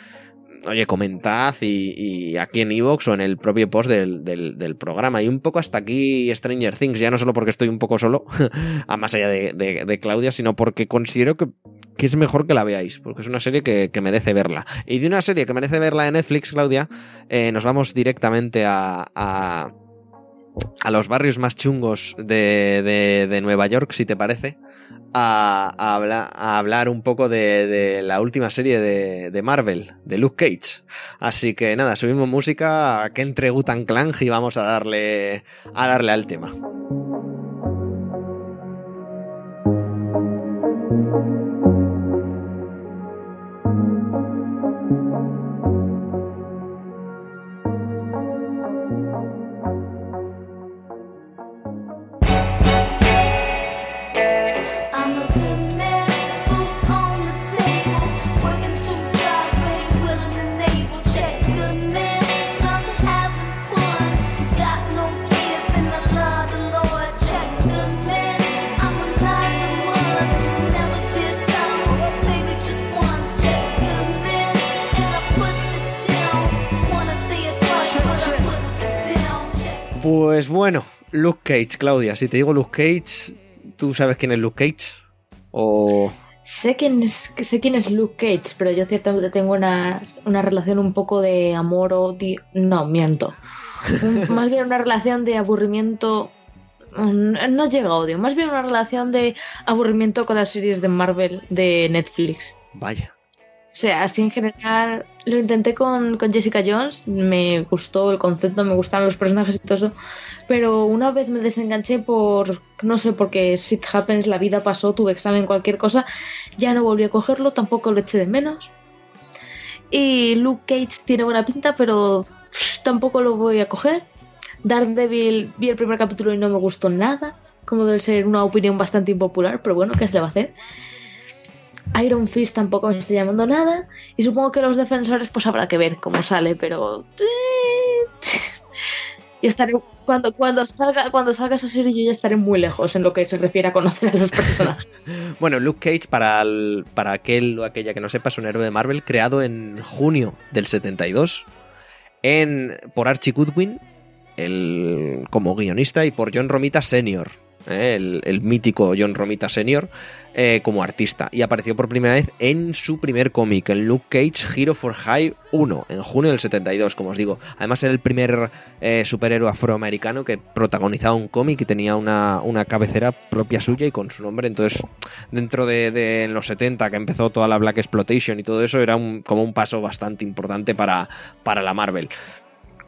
oye, comentad y, aquí en Evox o en el propio post del, del, programa. Y un poco hasta aquí Stranger Things, ya no solo porque estoy un poco solo, (laughs) a más allá de, de Claudia, sino porque considero que que es mejor que la veáis, porque es una serie que, que, merece verla. Y de una serie que merece verla en Netflix, Claudia, eh, nos vamos directamente a, a, a, los barrios más chungos de, de, de Nueva York, si te parece, a, a, hablar, a hablar un poco de, de la última serie de, de, Marvel, de Luke Cage. Así que nada, subimos música, que entre Gutan Clan y vamos a darle, a darle al tema. Cage, Claudia. Si te digo Luke Cage, ¿tú sabes quién es Luke Cage? O. Sé quién es, sé quién es Luke Cage, pero yo ciertamente tengo una, una relación un poco de amor o no, miento. (laughs) más bien una relación de aburrimiento. No llega a odio, más bien una relación de aburrimiento con las series de Marvel de Netflix. Vaya. O sea, así en general lo intenté con, con, Jessica Jones, me gustó el concepto, me gustaron los personajes y todo eso, pero una vez me desenganché por, no sé, porque shit happens, la vida pasó, tuve examen, cualquier cosa, ya no volví a cogerlo, tampoco lo eché de menos. Y Luke Cage tiene buena pinta, pero tampoco lo voy a coger. Daredevil vi el primer capítulo y no me gustó nada, como debe ser una opinión bastante impopular, pero bueno, ¿qué se va a hacer? Iron Fist tampoco me está llamando nada. Y supongo que los defensores, pues habrá que ver cómo sale, pero. (laughs) ya estaré. Cuando, cuando, salga, cuando salga esa serie, yo ya estaré muy lejos en lo que se refiere a conocer a los personajes. (laughs) bueno, Luke Cage, para, para aquel o aquella que no sepa, es un héroe de Marvel creado en junio del 72 en, por Archie Goodwin el, como guionista y por John Romita Sr. eh, el, mítico John Romita Sr., eh, como artista. Y apareció por primera vez en su primer cómic, en Luke Cage Hero for High 1, en junio del 72, como os digo. Además era el primer eh, superhéroe afroamericano que protagonizaba un cómic y tenía una, una cabecera propia suya y con su nombre. Entonces, dentro de, los 70, que empezó toda la Black Exploitation y todo eso, era como un paso bastante importante para, para la Marvel.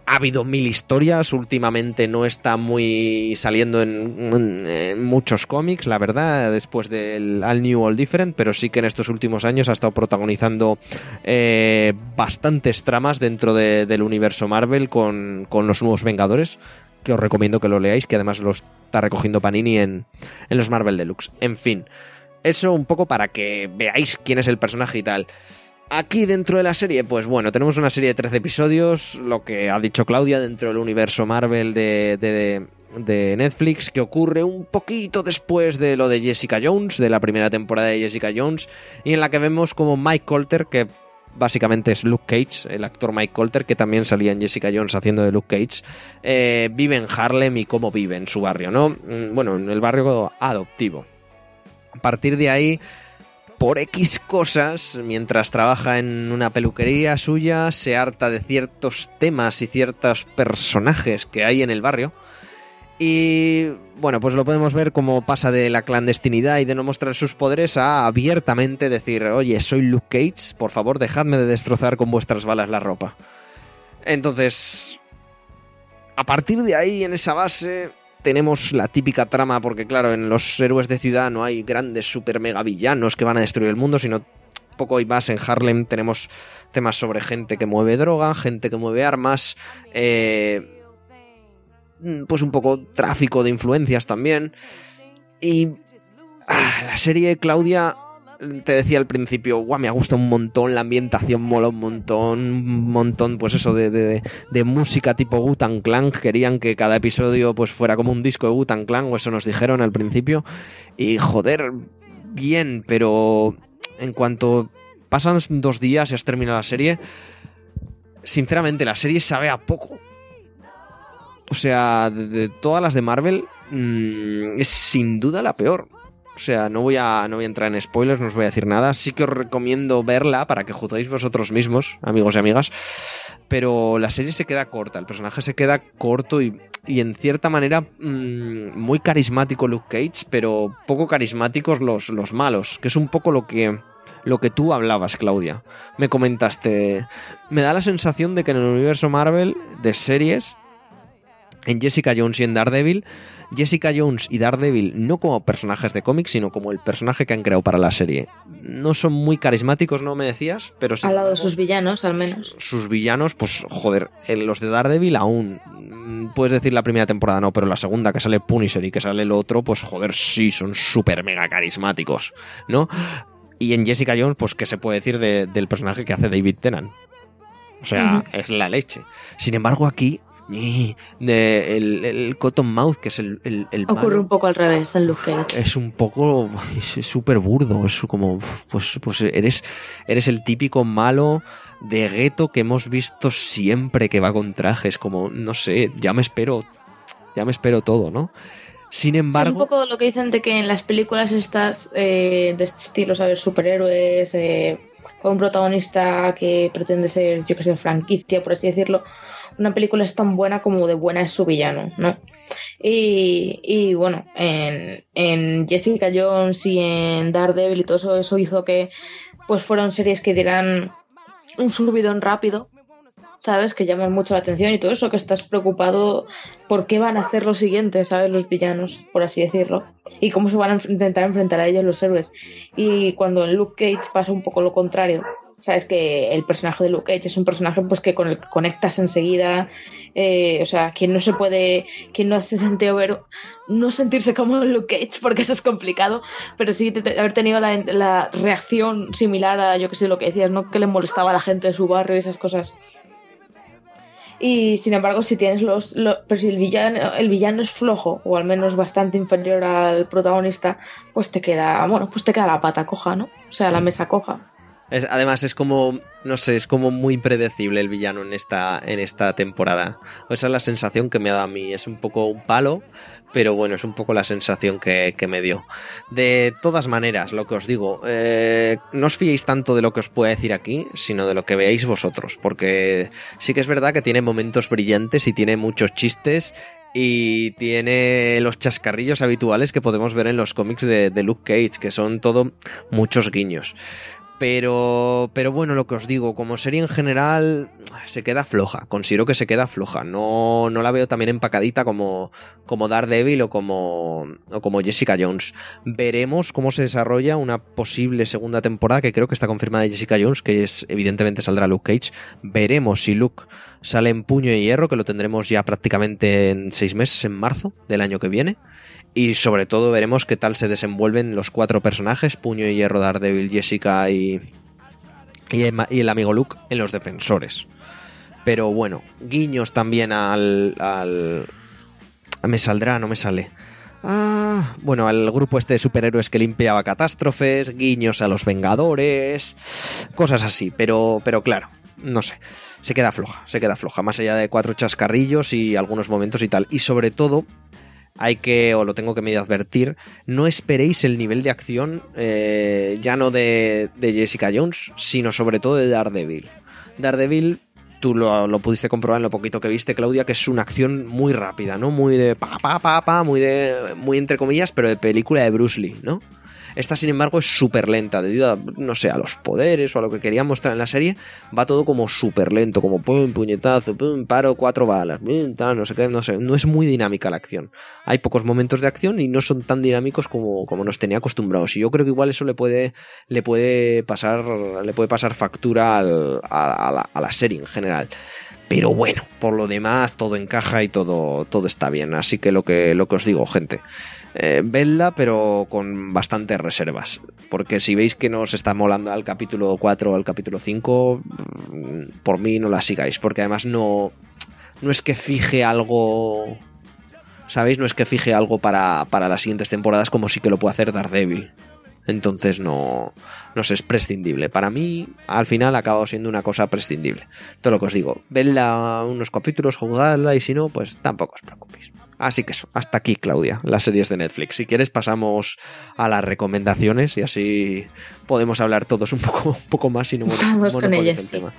Ha habido mil historias, últimamente no está muy saliendo en, muchos cómics, la verdad, después del All New, All Different, pero sí que en estos últimos años ha estado protagonizando eh, bastantes tramas dentro de- del universo Marvel con, con los nuevos Vengadores, que os recomiendo que lo leáis, que además lo está recogiendo Panini en, en los Marvel Deluxe. En fin, eso un poco para que veáis quién es el personaje y tal. Aquí dentro de la serie, pues bueno, tenemos una serie de 13 episodios, lo que ha dicho Claudia dentro del universo Marvel de, de, de Netflix, que ocurre un poquito después de lo de Jessica Jones, de la primera temporada de Jessica Jones, y en la que vemos como Mike Colter, que básicamente es Luke Cage, el actor Mike Colter, que también salía en Jessica Jones haciendo de Luke Cage, eh, vive en Harlem y cómo vive en su barrio, ¿no? Mm, Bueno, en el barrio adoptivo. A partir de ahí, por X cosas, mientras trabaja en una peluquería suya, se harta de ciertos temas y ciertos personajes que hay en el barrio. Y bueno, pues lo podemos ver como pasa de la clandestinidad y de no mostrar sus poderes a abiertamente decir, oye, soy Luke Cage, por favor dejadme de destrozar con vuestras balas la ropa. Entonces, a partir de ahí, en esa base, tenemos la típica trama, porque claro, en los héroes de ciudad no hay grandes super mega villanos que van a destruir el mundo, sino poco y más en Harlem tenemos temas sobre gente que mueve droga, gente que mueve armas, eh, pues un poco tráfico de influencias también. Y ah, la serie, Claudia, te decía al principio, guau, me ha gustado un montón, la ambientación mola un montón, un montón, pues eso, de, de, de música tipo Wu-Tang Clan. Querían que cada episodio pues fuera como un disco de Wu-Tang Clan, o eso nos dijeron al principio. Y joder, bien, pero en cuanto pasan dos días y has terminado la serie, sinceramente la serie sabe a poco. O sea, de, todas las de Marvel, mmm, es sin duda la peor. O sea, no voy, a, no voy a entrar en spoilers, no os voy a decir nada. Sí que os recomiendo verla para que juzguéis vosotros mismos, amigos y amigas. Pero la serie se queda corta, el personaje se queda corto y, y en cierta manera mmm, muy carismático Luke Cage, pero poco carismáticos los, los malos, que es un poco lo que, lo que tú hablabas, Claudia. Me comentaste, me da la sensación de que en el universo Marvel de series, en Jessica Jones y en Daredevil, Jessica Jones y Daredevil no como personajes de cómics, sino como el personaje que han creado para la serie. No son muy carismáticos, ¿no me decías? Pero sí. Al lado de sus villanos, al menos. Sus villanos, pues joder, en los de Daredevil aún. mm, Puedes decir la primera temporada no, pero la segunda que sale Punisher y que sale el otro, pues joder, sí, son súper mega carismáticos, ¿no? Y en Jessica Jones, pues qué se puede decir de- del personaje que hace David Tennant. O sea, es la leche. Sin embargo, aquí, ni- de- el, que es el, el, el Ocurre malo, un poco al revés en Luke Cage. es un poco es súper burdo es como pues pues eres eres el típico malo de gueto que hemos visto siempre que va con trajes como no sé ya me espero ya me espero todo no sin Es un embargo poco lo que dicen de que en las películas estas eh, de este estilo, ¿sabes? Superhéroes, eh, con un protagonista que pretende ser, yo que sé, franquicia, por así decirlo. Una película es tan buena como de buena es su villano, ¿no? Y, y bueno, en, en Jessica Jones y en Daredevil y todo eso, eso hizo que pues fueron series que dieran un subidón rápido, ¿sabes? Que llaman mucho la atención y todo eso, que estás preocupado por qué van a hacer lo siguiente, ¿sabes? Los villanos, por así decirlo. Y cómo se van a intentar enfrentar a ellos los héroes. Y cuando en Luke Cage pasa un poco lo contrario. Sabes que el personaje de Luke Cage es un personaje pues que con el que conectas enseguida. eh, o sea, quien no se puede, quien no se siente ver, no sentirse como Luke Cage, porque eso es complicado, pero sí haber tenido la, reacción similar a, yo que sé, lo que decías, ¿no? Que le molestaba a la gente de su barrio y esas cosas. Y sin embargo, si tienes los. lo- pero si el villano, el villano es flojo, o al menos bastante inferior al protagonista, pues te queda. Bueno, pues te queda la pata coja, ¿no? O sea, la mesa coja. Además, es como, no sé, es como muy predecible el villano en esta, en esta temporada. Esa es la sensación que me ha dado a mí. Es un poco un palo, pero bueno, es un poco la sensación que, que me dio. De todas maneras, lo que os digo, eh, no os fiéis tanto de lo que os pueda decir aquí, sino de lo que veáis vosotros, porque sí que es verdad que tiene momentos brillantes y tiene muchos chistes y tiene los chascarrillos habituales que podemos ver en los cómics de, de Luke Cage, que son todo muchos guiños. Pero, pero bueno, lo que os digo, como serie en general, se queda floja. Considero que se queda floja. No, no la veo también empacadita como, como Daredevil o como, o como Jessica Jones. Veremos cómo se desarrolla una posible segunda temporada, que creo que está confirmada de Jessica Jones, que es, evidentemente saldrá Luke Cage. Veremos si Luke sale en puño y hierro, que lo tendremos ya prácticamente en seis meses, en marzo del año que viene. Y sobre todo veremos qué tal se desenvuelven los cuatro personajes, Puño y Hierro, Daredevil, Jessica y, y, el, y el amigo Luke en los defensores. Pero bueno, guiños también al, al... Me saldrá, no me sale. Ah, bueno, al grupo este de superhéroes que limpiaba catástrofes, guiños a los Vengadores, cosas así, pero, pero claro, no sé, se queda floja, se queda floja, más allá de cuatro chascarrillos y algunos momentos y tal. Y sobre todo, hay que, o lo tengo que medio advertir, no esperéis el nivel de acción eh, ya no de, de, Jessica Jones, sino sobre todo de Daredevil. Daredevil, tú lo, lo, pudiste comprobar en lo poquito que viste, Claudia, que es una acción muy rápida, ¿no? Muy de pa, pa, pa, pa, muy de, muy entre comillas, pero de película de Bruce Lee, ¿no? Esta, sin embargo, es súper lenta, debido a, no sé, a los poderes o a lo que querían mostrar en la serie. Va todo como súper lento, como pum, puñetazo, pum, paro, cuatro balas, pum, tal, no sé qué, no sé. No es muy dinámica la acción. Hay pocos momentos de acción y no son tan dinámicos como, como nos tenía acostumbrados. Y yo creo que igual eso le puede, le puede pasar, le puede pasar factura al, a, a, la, a la serie en general. Pero bueno, por lo demás todo encaja y todo, todo está bien. Así que lo que, lo que os digo, gente. Eh, vedla, pero con bastantes reservas. Porque si veis que no os está molando al capítulo 4 o al capítulo 5, por mí no la sigáis. Porque además no, no es que fije algo. ¿Sabéis? No es que fije algo para, para las siguientes temporadas como sí que lo puede hacer Daredevil. Entonces no, no sé, es prescindible. Para mí, al final ha acabado siendo una cosa prescindible. Todo lo que os digo, vedla unos capítulos, jugadla y si no, pues tampoco os preocupéis. Así que eso, hasta aquí, Claudia, las series de Netflix. Si quieres, pasamos a las recomendaciones y así podemos hablar todos un poco, (laughs) un poco más y no Vamos con ellas, el tema.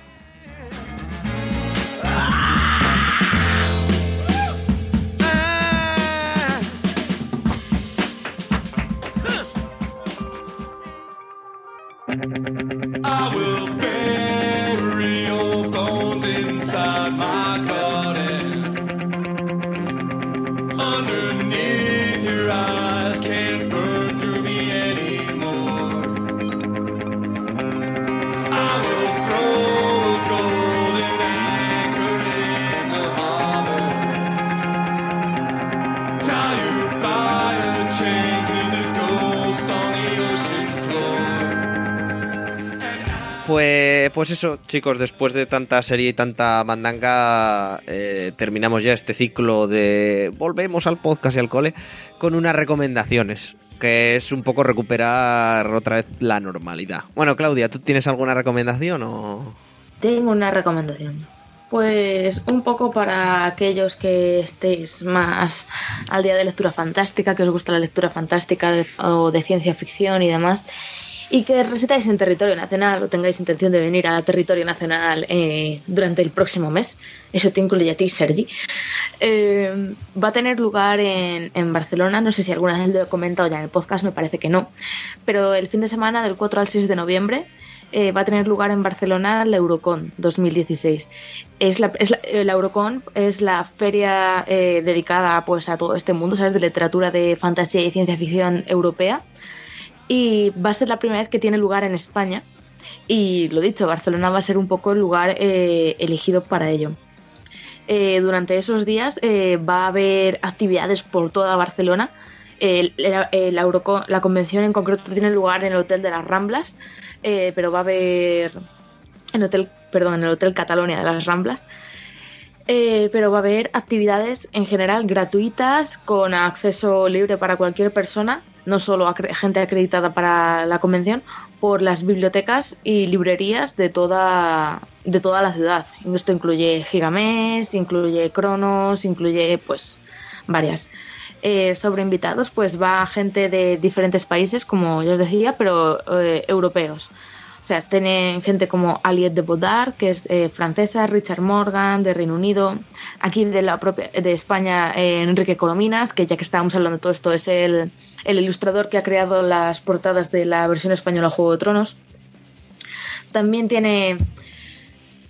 Pues, eso, chicos, después de tanta serie y tanta mandanga, eh, terminamos ya este ciclo de volvemos al podcast y al cole con unas recomendaciones, que es un poco recuperar otra vez la normalidad. Bueno, Claudia, ¿tú tienes alguna recomendación o...? Tengo una recomendación. Pues un poco para aquellos que estéis más al día de lectura fantástica, que os gusta la lectura fantástica de, o de ciencia ficción y demás, y que residáis en territorio nacional o tengáis intención de venir a territorio nacional eh, durante el próximo mes, eso te incluye a ti, Sergi, eh, va a tener lugar en, en, Barcelona, no sé si alguna vez lo he comentado ya en el podcast, me parece que no, pero el fin de semana del 4 al 6 de noviembre eh, va a tener lugar en Barcelona la Eurocon 2016. Es la, es la, la Eurocon es la feria eh, dedicada pues, a todo este mundo, ¿sabes? De literatura de fantasía y ciencia ficción europea y va a ser la primera vez que tiene lugar en España. Y lo dicho, Barcelona va a ser un poco el lugar eh, elegido para ello. Eh, durante esos días eh, va a haber actividades por toda Barcelona. La, la, convención en concreto tiene lugar en el Hotel de las Ramblas, pero va a haber en, hotel, perdón, en el Hotel Catalonia de las Ramblas. Pero va a haber actividades en general gratuitas, con acceso libre para cualquier persona, no solo acre- gente acreditada para la convención, por las bibliotecas y librerías de toda, de toda la ciudad. Esto incluye Gigamés, incluye Cronos, incluye pues varias. Eh, sobre invitados, pues va gente de diferentes países, como ya os decía, pero eh, europeos. O sea, tienen gente como Aliette de Bodard, que es eh, francesa, Richard Morgan, de Reino Unido. Aquí de la propia de España, eh, Enrique Colominas, que ya que estábamos hablando de todo esto, es el, el ilustrador que ha creado las portadas de la versión española Juego de Tronos. También tiene,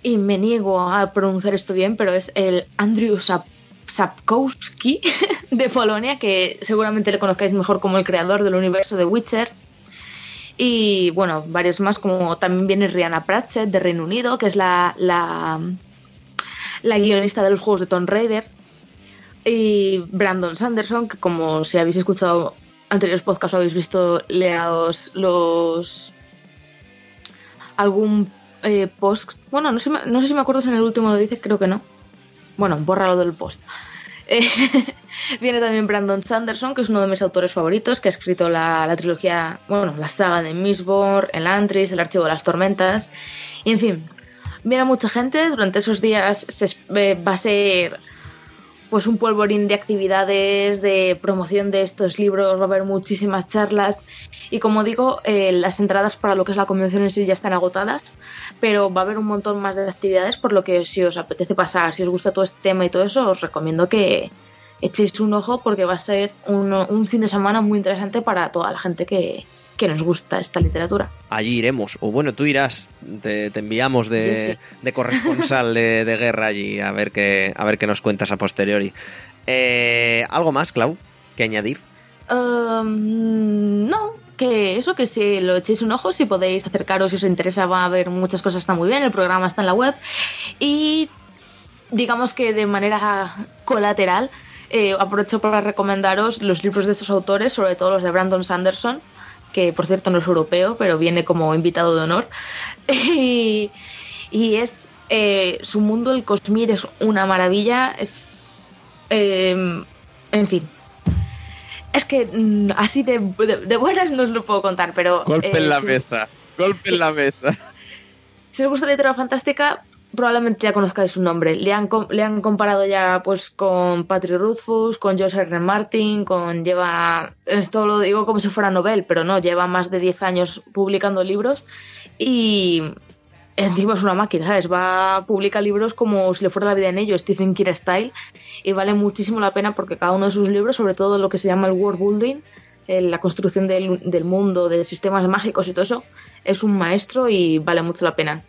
y me niego a pronunciar esto bien, pero es el Andrew Sap- Sapkowski (laughs) de Polonia, que seguramente le conozcáis mejor como el creador del universo de Witcher. Y bueno, varios más, como también viene Rihanna Pratchett de Reino Unido, que es la, la, la guionista de los juegos de Tomb Raider. Y Brandon Sanderson, que como si habéis escuchado anteriores podcasts o habéis visto leados los algún eh, post. Bueno, no sé, no sé si me acuerdo si en el último lo dice, creo que no. Bueno, bórralo del post. (laughs) Viene también Brandon Sanderson, que es uno de mis autores favoritos, que ha escrito la, la trilogía, bueno, la saga de Mistborn, el Antris, el Archivo de las Tormentas. Y en fin, viene mucha gente. Durante esos días eh, va a ser pues un polvorín de actividades, de promoción de estos libros, va a haber muchísimas charlas. Y como digo, eh, las entradas para lo que es la convención en sí ya están agotadas, pero va a haber un montón más de actividades, por lo que si os apetece pasar, si os gusta todo este tema y todo eso, os recomiendo que echéis un ojo porque va a ser un, un fin de semana muy interesante para toda la gente que, que nos gusta esta literatura. Allí iremos. O bueno, tú irás. Te, te enviamos de, Sí, de corresponsal de, de guerra allí a ver qué, a ver qué nos cuentas a posteriori. Eh, ¿Algo más, Clau, que añadir? Um, no, que eso, que si lo echéis un ojo, si podéis acercaros, si os interesa, va a haber muchas cosas, está muy bien, el programa está en la web. Y digamos que de manera colateral, eh, aprovecho para recomendaros los libros de estos autores, sobre todo los de Brandon Sanderson, que por cierto no es europeo, pero viene como invitado de honor. (laughs) y, y es eh, su mundo, el Cosmir, es una maravilla. Es. eh, en fin. Es que mm, así de, de, de buenas no os lo puedo contar, pero. Golpe eh, en la si- mesa. Golpe en la (laughs) mesa. si os gusta la literatura fantástica, probablemente ya conozcáis su nombre. Le han, le han comparado ya pues con Patrick Rothfuss, con George R. Martin, con lleva esto lo digo como si fuera novel, pero no, lleva más de 10 años publicando libros y encima es una máquina, ¿sabes? Va publica libros como si le fuera la vida en ello, Stephen King style y vale muchísimo la pena porque cada uno de sus libros, sobre todo lo que se llama el world building, la construcción del, del mundo, de sistemas mágicos y todo eso, es un maestro y vale mucho la pena.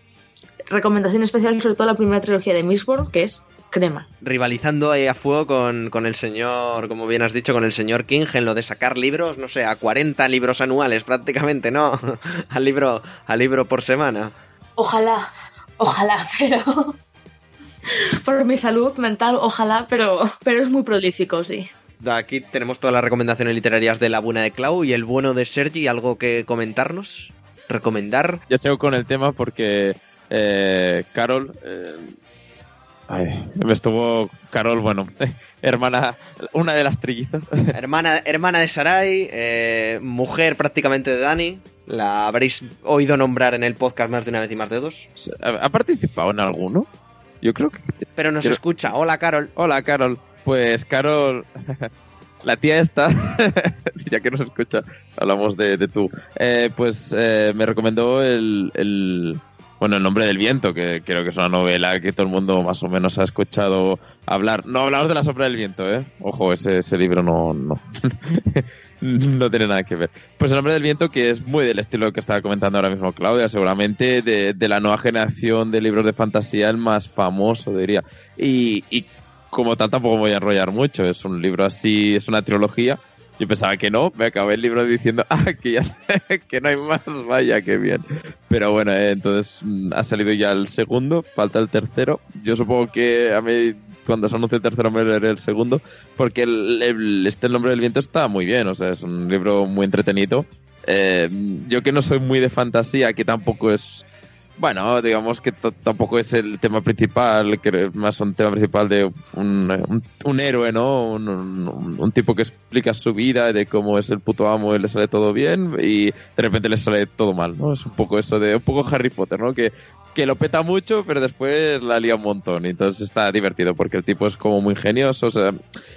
Recomendación especial sobre todo la primera trilogía de Mistborn, que es crema. Rivalizando ahí a fuego con, con el señor, como bien has dicho, con el señor King en lo de sacar libros, no sé, a 40 libros anuales prácticamente, ¿no? (laughs) al libro, al libro por semana. Ojalá, ojalá, (laughs) pero... Por mi salud mental, ojalá, pero, pero es muy prolífico, sí. De Aquí tenemos todas las recomendaciones literarias de la buena de Clau y el bueno de Sergi. ¿Algo que comentarnos? ¿Recomendar? Ya sigo con el tema porque eh, Carol. eh, ay, me estuvo. Carol, bueno, (laughs) hermana. Una de las trillizas. (laughs) hermana, hermana de Sarai, eh, mujer prácticamente de Dani. La habréis oído nombrar en el podcast más de una vez y más de dos. ¿Ha participado en alguno? Yo creo que. Pero nos Quiero- escucha. Hola, Carol. Hola, Carol. Pues Carol, (laughs) la tía esta, ya que nos escucha, hablamos de, de tú. Eh, pues eh, me recomendó el, el- bueno, el nombre del viento, que creo que es una novela que todo el mundo más o menos ha escuchado hablar. No hablamos de la sombra del viento, ¿eh? Ojo, ese, libro no, no, (laughs) no tiene nada que ver. Pues el nombre del viento, que es muy del estilo que estaba comentando ahora mismo Claudia, seguramente de, de la nueva generación de libros de fantasía el más famoso, diría. Y, y como tal tampoco me voy a enrollar mucho, es un libro así, es una trilogía. Yo pensaba que no, me acabé el libro diciendo, ah, que ya sé, (laughs) que no hay más, vaya, qué bien. Pero bueno, eh, entonces mm, ha salido ya el segundo, falta el tercero. Yo supongo que a mí, cuando se anuncie el tercero, me leeré el segundo, porque el, este El nombre del viento está muy bien, o sea, es un libro muy entretenido. Eh, yo que no soy muy de fantasía, que tampoco es bueno, digamos que tampoco es el tema principal, que más un tema principal de un, un, héroe, ¿no? Un- un tipo que explica su vida, de cómo es el puto amo y le sale todo bien y de repente le sale todo mal, ¿no? Es un poco eso de, un poco Harry Potter, ¿no? Que, que lo peta mucho, pero después la lía un montón. Entonces está divertido porque el tipo es como muy ingenioso. O sea,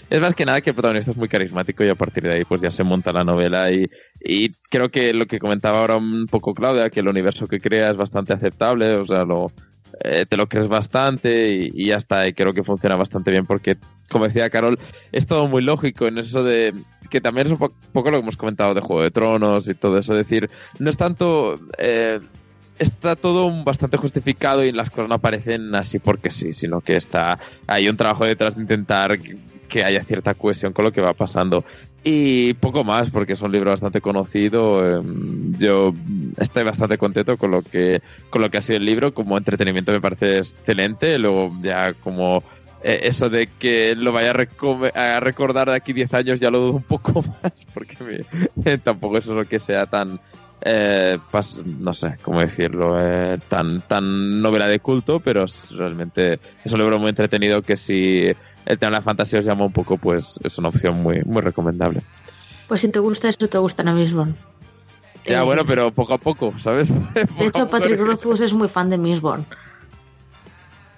es más que nada que el protagonista es muy carismático y a partir de ahí pues ya se monta la novela y, creo que lo que comentaba ahora un poco Claudia, que el universo que crea es bastante aceptable, o sea, lo, eh, te lo crees bastante y, ya está, y creo que funciona bastante bien porque, como decía Carol, es todo muy lógico en eso de que también es un po- poco lo que hemos comentado de Juego de Tronos y todo eso, es decir, no es tanto... eh, está todo bastante justificado y las cosas no aparecen así porque sí, sino que está hay un trabajo detrás de intentar que- haya cierta cohesión con lo que va pasando. Y poco más, porque es un libro bastante conocido. eh, Yo estoy bastante contento con lo que con lo que ha sido el libro. Como entretenimiento me parece excelente. Luego ya como eh, eso de que lo vaya a, reco- a recordar de aquí 10 años ya lo dudo un poco (laughs) más, porque me- (laughs) tampoco es lo que sea tan eh, pas- no sé cómo decirlo, eh, tan, tan novela de culto, pero es realmente es un libro muy entretenido que si el tema de la fantasía os llama un poco, pues es una opción muy, muy recomendable. Pues si te gusta eso, te gusta Mistborn. Ya, Eh, bueno, pero poco a poco, ¿sabes? (laughs) De hecho, Patrick Rothfuss es muy fan de Mistborn.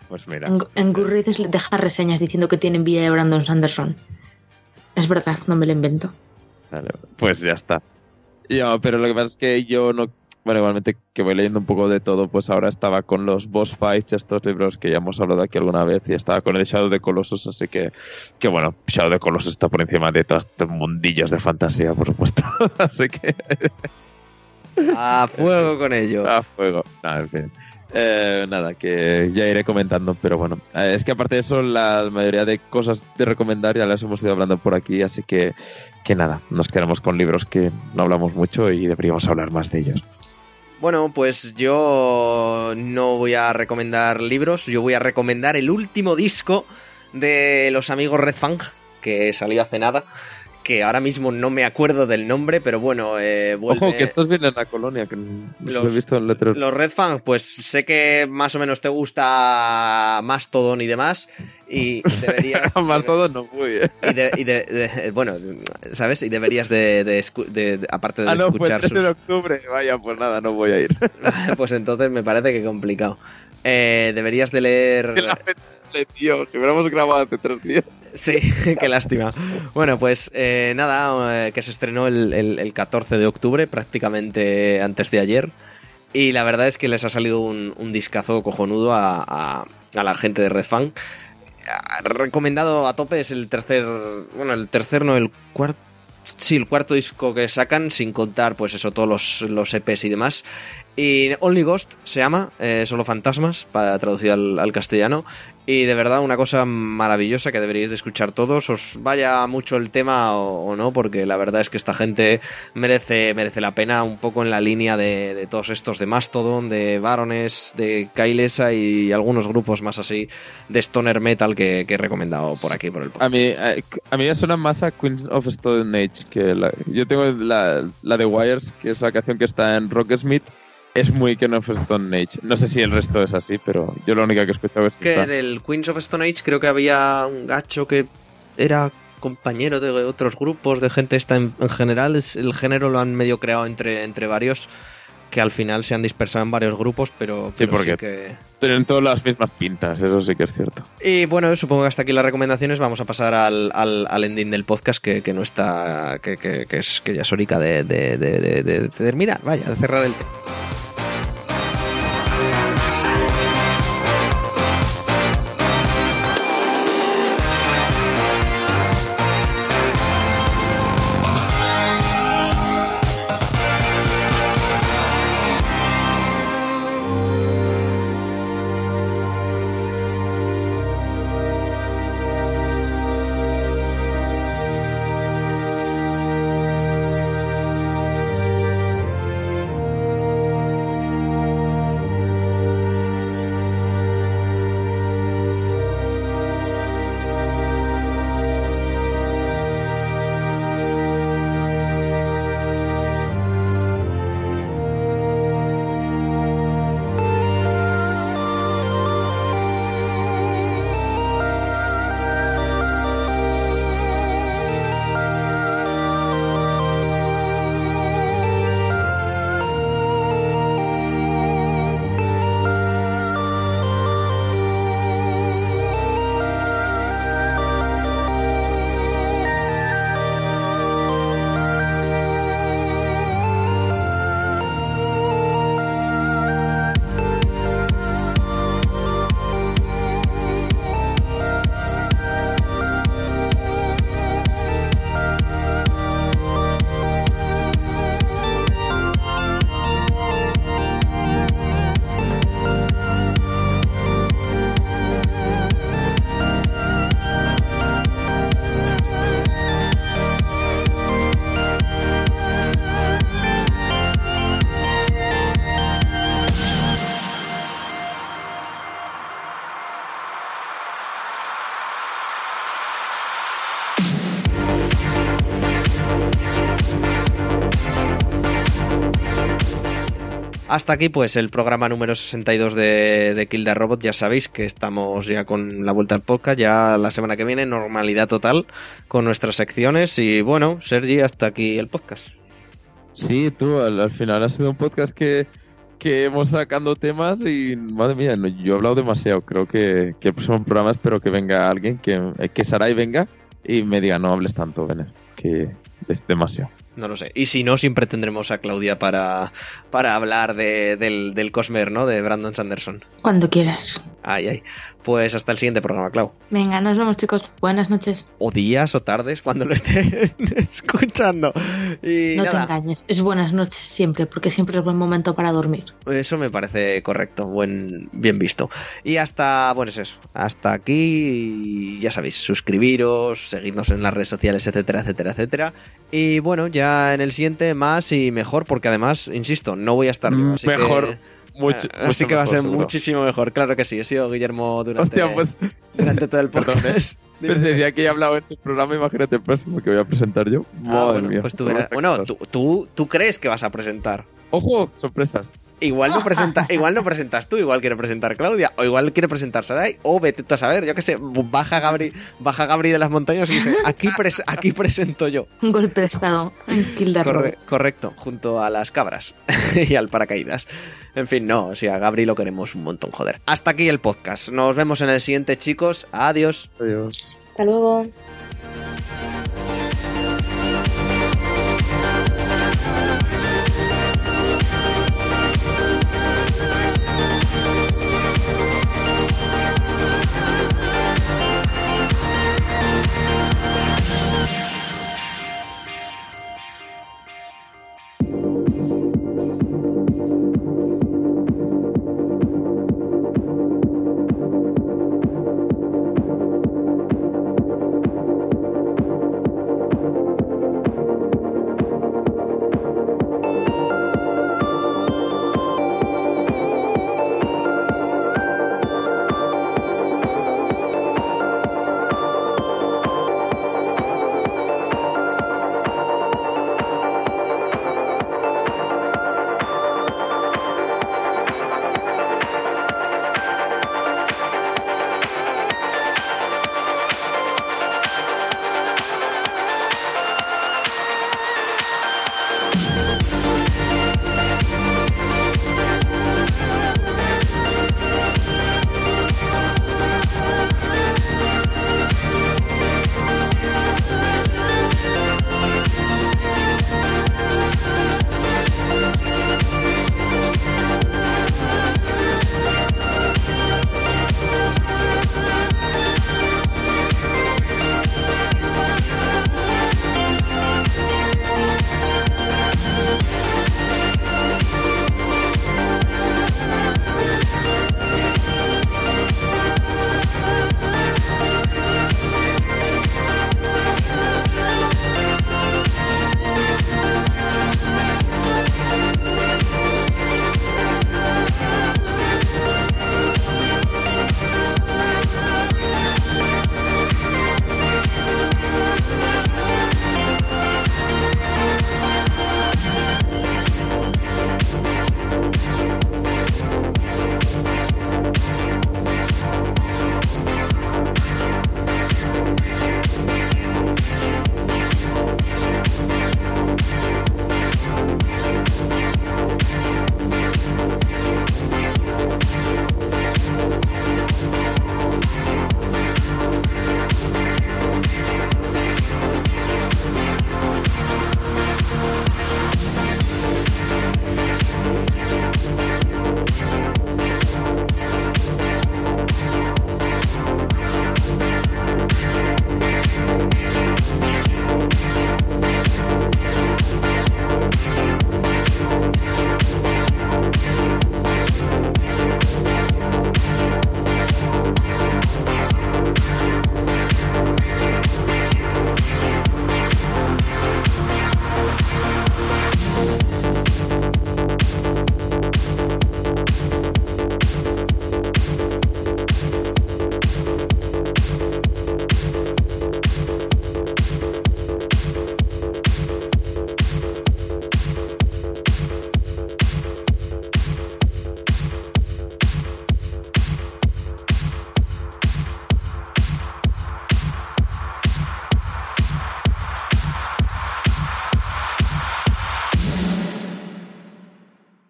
Pues mira. En, en Goodreads deja reseñas diciendo que tiene envidia de Brandon Sanderson. Es verdad, no me lo invento. Vale, pues ya está. Ya, pero lo que pasa es que yo no. Bueno, igualmente que voy leyendo un poco de todo, pues ahora estaba con los boss fights, estos libros que ya hemos hablado aquí alguna vez, y estaba con el Shadow de Colossus, así que, que bueno, Shadow de Colossus está por encima de todos estos mundillos de fantasía, por supuesto. (laughs) así que A fuego con ello. a fuego. Nada, en fin. Eh, nada, que ya iré comentando, pero bueno, eh, es que aparte de eso, la mayoría de cosas de recomendar ya las hemos ido hablando por aquí, así que, que nada, nos quedamos con libros que no hablamos mucho y deberíamos hablar más de ellos. Bueno, pues yo no voy a recomendar libros, yo voy a recomendar el último disco de los amigos Red Fang, que salió hace nada, que ahora mismo no me acuerdo del nombre, pero bueno, eh, vuelve... Ojo, que estos vienen a Colonia, que no Los- he visto en letreros. Los Red pues sé que más o menos te gusta Mastodon y demás, y deberías... (laughs) Más todo no fui, ¿eh? y de- y de- de- bueno, ¿sabes? Y deberías de, aparte de Ah, no, el escuchar 13 de octubre. Vaya, pues nada, no voy a ir. (laughs) pues entonces me parece que complicado. Eh, deberías de leer... (laughs) Si hubiéramos grabado hace tres días. Sí, (laughs) qué lástima. Bueno, pues eh, nada, eh, que se estrenó el, el- el 14 de octubre, prácticamente antes de ayer. Y la verdad es que les ha salido un, discazo cojonudo a, la gente de Red Fan. Recomendado a tope es el tercer, bueno, el tercer no, el cuarto. Sí, el cuarto disco que sacan, sin contar, pues eso, todos los, EPs y demás. Y Only Ghost se llama, eh, solo fantasmas, para traducir al castellano. Y de verdad, una cosa maravillosa que deberíais de escuchar todos. Os vaya mucho el tema o, o no, porque la verdad es que esta gente merece, merece la pena un poco en la línea de, de todos estos de Mastodon, de Barones, de Kailesa y algunos grupos más así de Stoner Metal que, que he recomendado por aquí, por el A podcast. mí, eh, a mí me suena más a Queen of Stone Age que la, yo tengo la, la de Wires, que es la canción que está en Rocksmith. Es muy Queen of Stone Age. No sé si el resto es así, pero yo la única que he escuchado es que esta. del Queens of Stone Age creo que había un gacho que era compañero de otros grupos, de gente esta en, en general. Es, el género lo han medio creado entre, entre varios que al final se han dispersado en varios grupos, pero, Sí, pero porque- que... Tienen todas las mismas pintas, eso sí que es cierto. Y bueno, supongo que hasta aquí las recomendaciones. Vamos a pasar al, al, al ending del podcast que, que no está. que, que, es, que ya es horica de, de, de, de- de- de terminar, vaya, de cerrar el tema. Hasta aquí, pues, el programa número 62 de, de Kill the Robot. Ya sabéis que estamos ya con la vuelta al podcast. Ya la semana que viene, normalidad total con nuestras secciones. Y bueno, Sergi, hasta aquí el podcast. Sí, tú, al, al final ha sido un podcast que, que hemos sacando temas y, madre mía, yo he hablado demasiado. Creo que, que el próximo programa espero que venga alguien, que, que Sarai venga y me diga, no hables tanto, Bener, que es demasiado. No lo sé. Y si no, siempre tendremos a Claudia para, para hablar de, del, del Cosmer, ¿no? De Brandon Sanderson. Cuando quieras. Ay, ay. Pues hasta el siguiente programa, Clau. Venga, nos vemos chicos. Buenas noches. O días o tardes cuando lo estén (laughs) escuchando. Y No te engañes. Es buenas noches siempre, porque siempre es buen momento para dormir. eso me parece correcto. Buen, bien visto. Y hasta, bueno, es eso. Hasta aquí, ya sabéis, suscribiros, seguidnos en las redes sociales, etcétera, etcétera, etcétera. Y bueno, ya en el siguiente más y mejor, porque además, insisto, no voy a estar. Así Mejor, que- mucho, Ah, Así mucho que va a ser seguro. muchísimo mejor. Claro que sí. He sido Guillermo durante, Hostia, pues, durante todo el podcast. pero si decía que he hablado en este programa, imagínate el próximo que voy a presentar yo. Ah, Madre bueno, mía. pues tú verás. Bueno, tú, tú, tú crees que vas a presentar. Ojo, sorpresas. Igual no, (laughs) presenta, igual no presentas tú, igual quiere presentar Claudia, o igual quiere presentar Sarai, o vete tú a saber, yo qué sé, baja Gabri, baja Gabri de las montañas y dice, aquí, pres- aquí presento yo. Un golpe de estado en Corre- correcto, junto a las cabras (laughs) y al paracaídas. En fin, no, o sea, a Gabri lo queremos un montón, joder. Hasta aquí el podcast. Nos vemos en el siguiente, chicos. Adiós. Adiós. Hasta luego.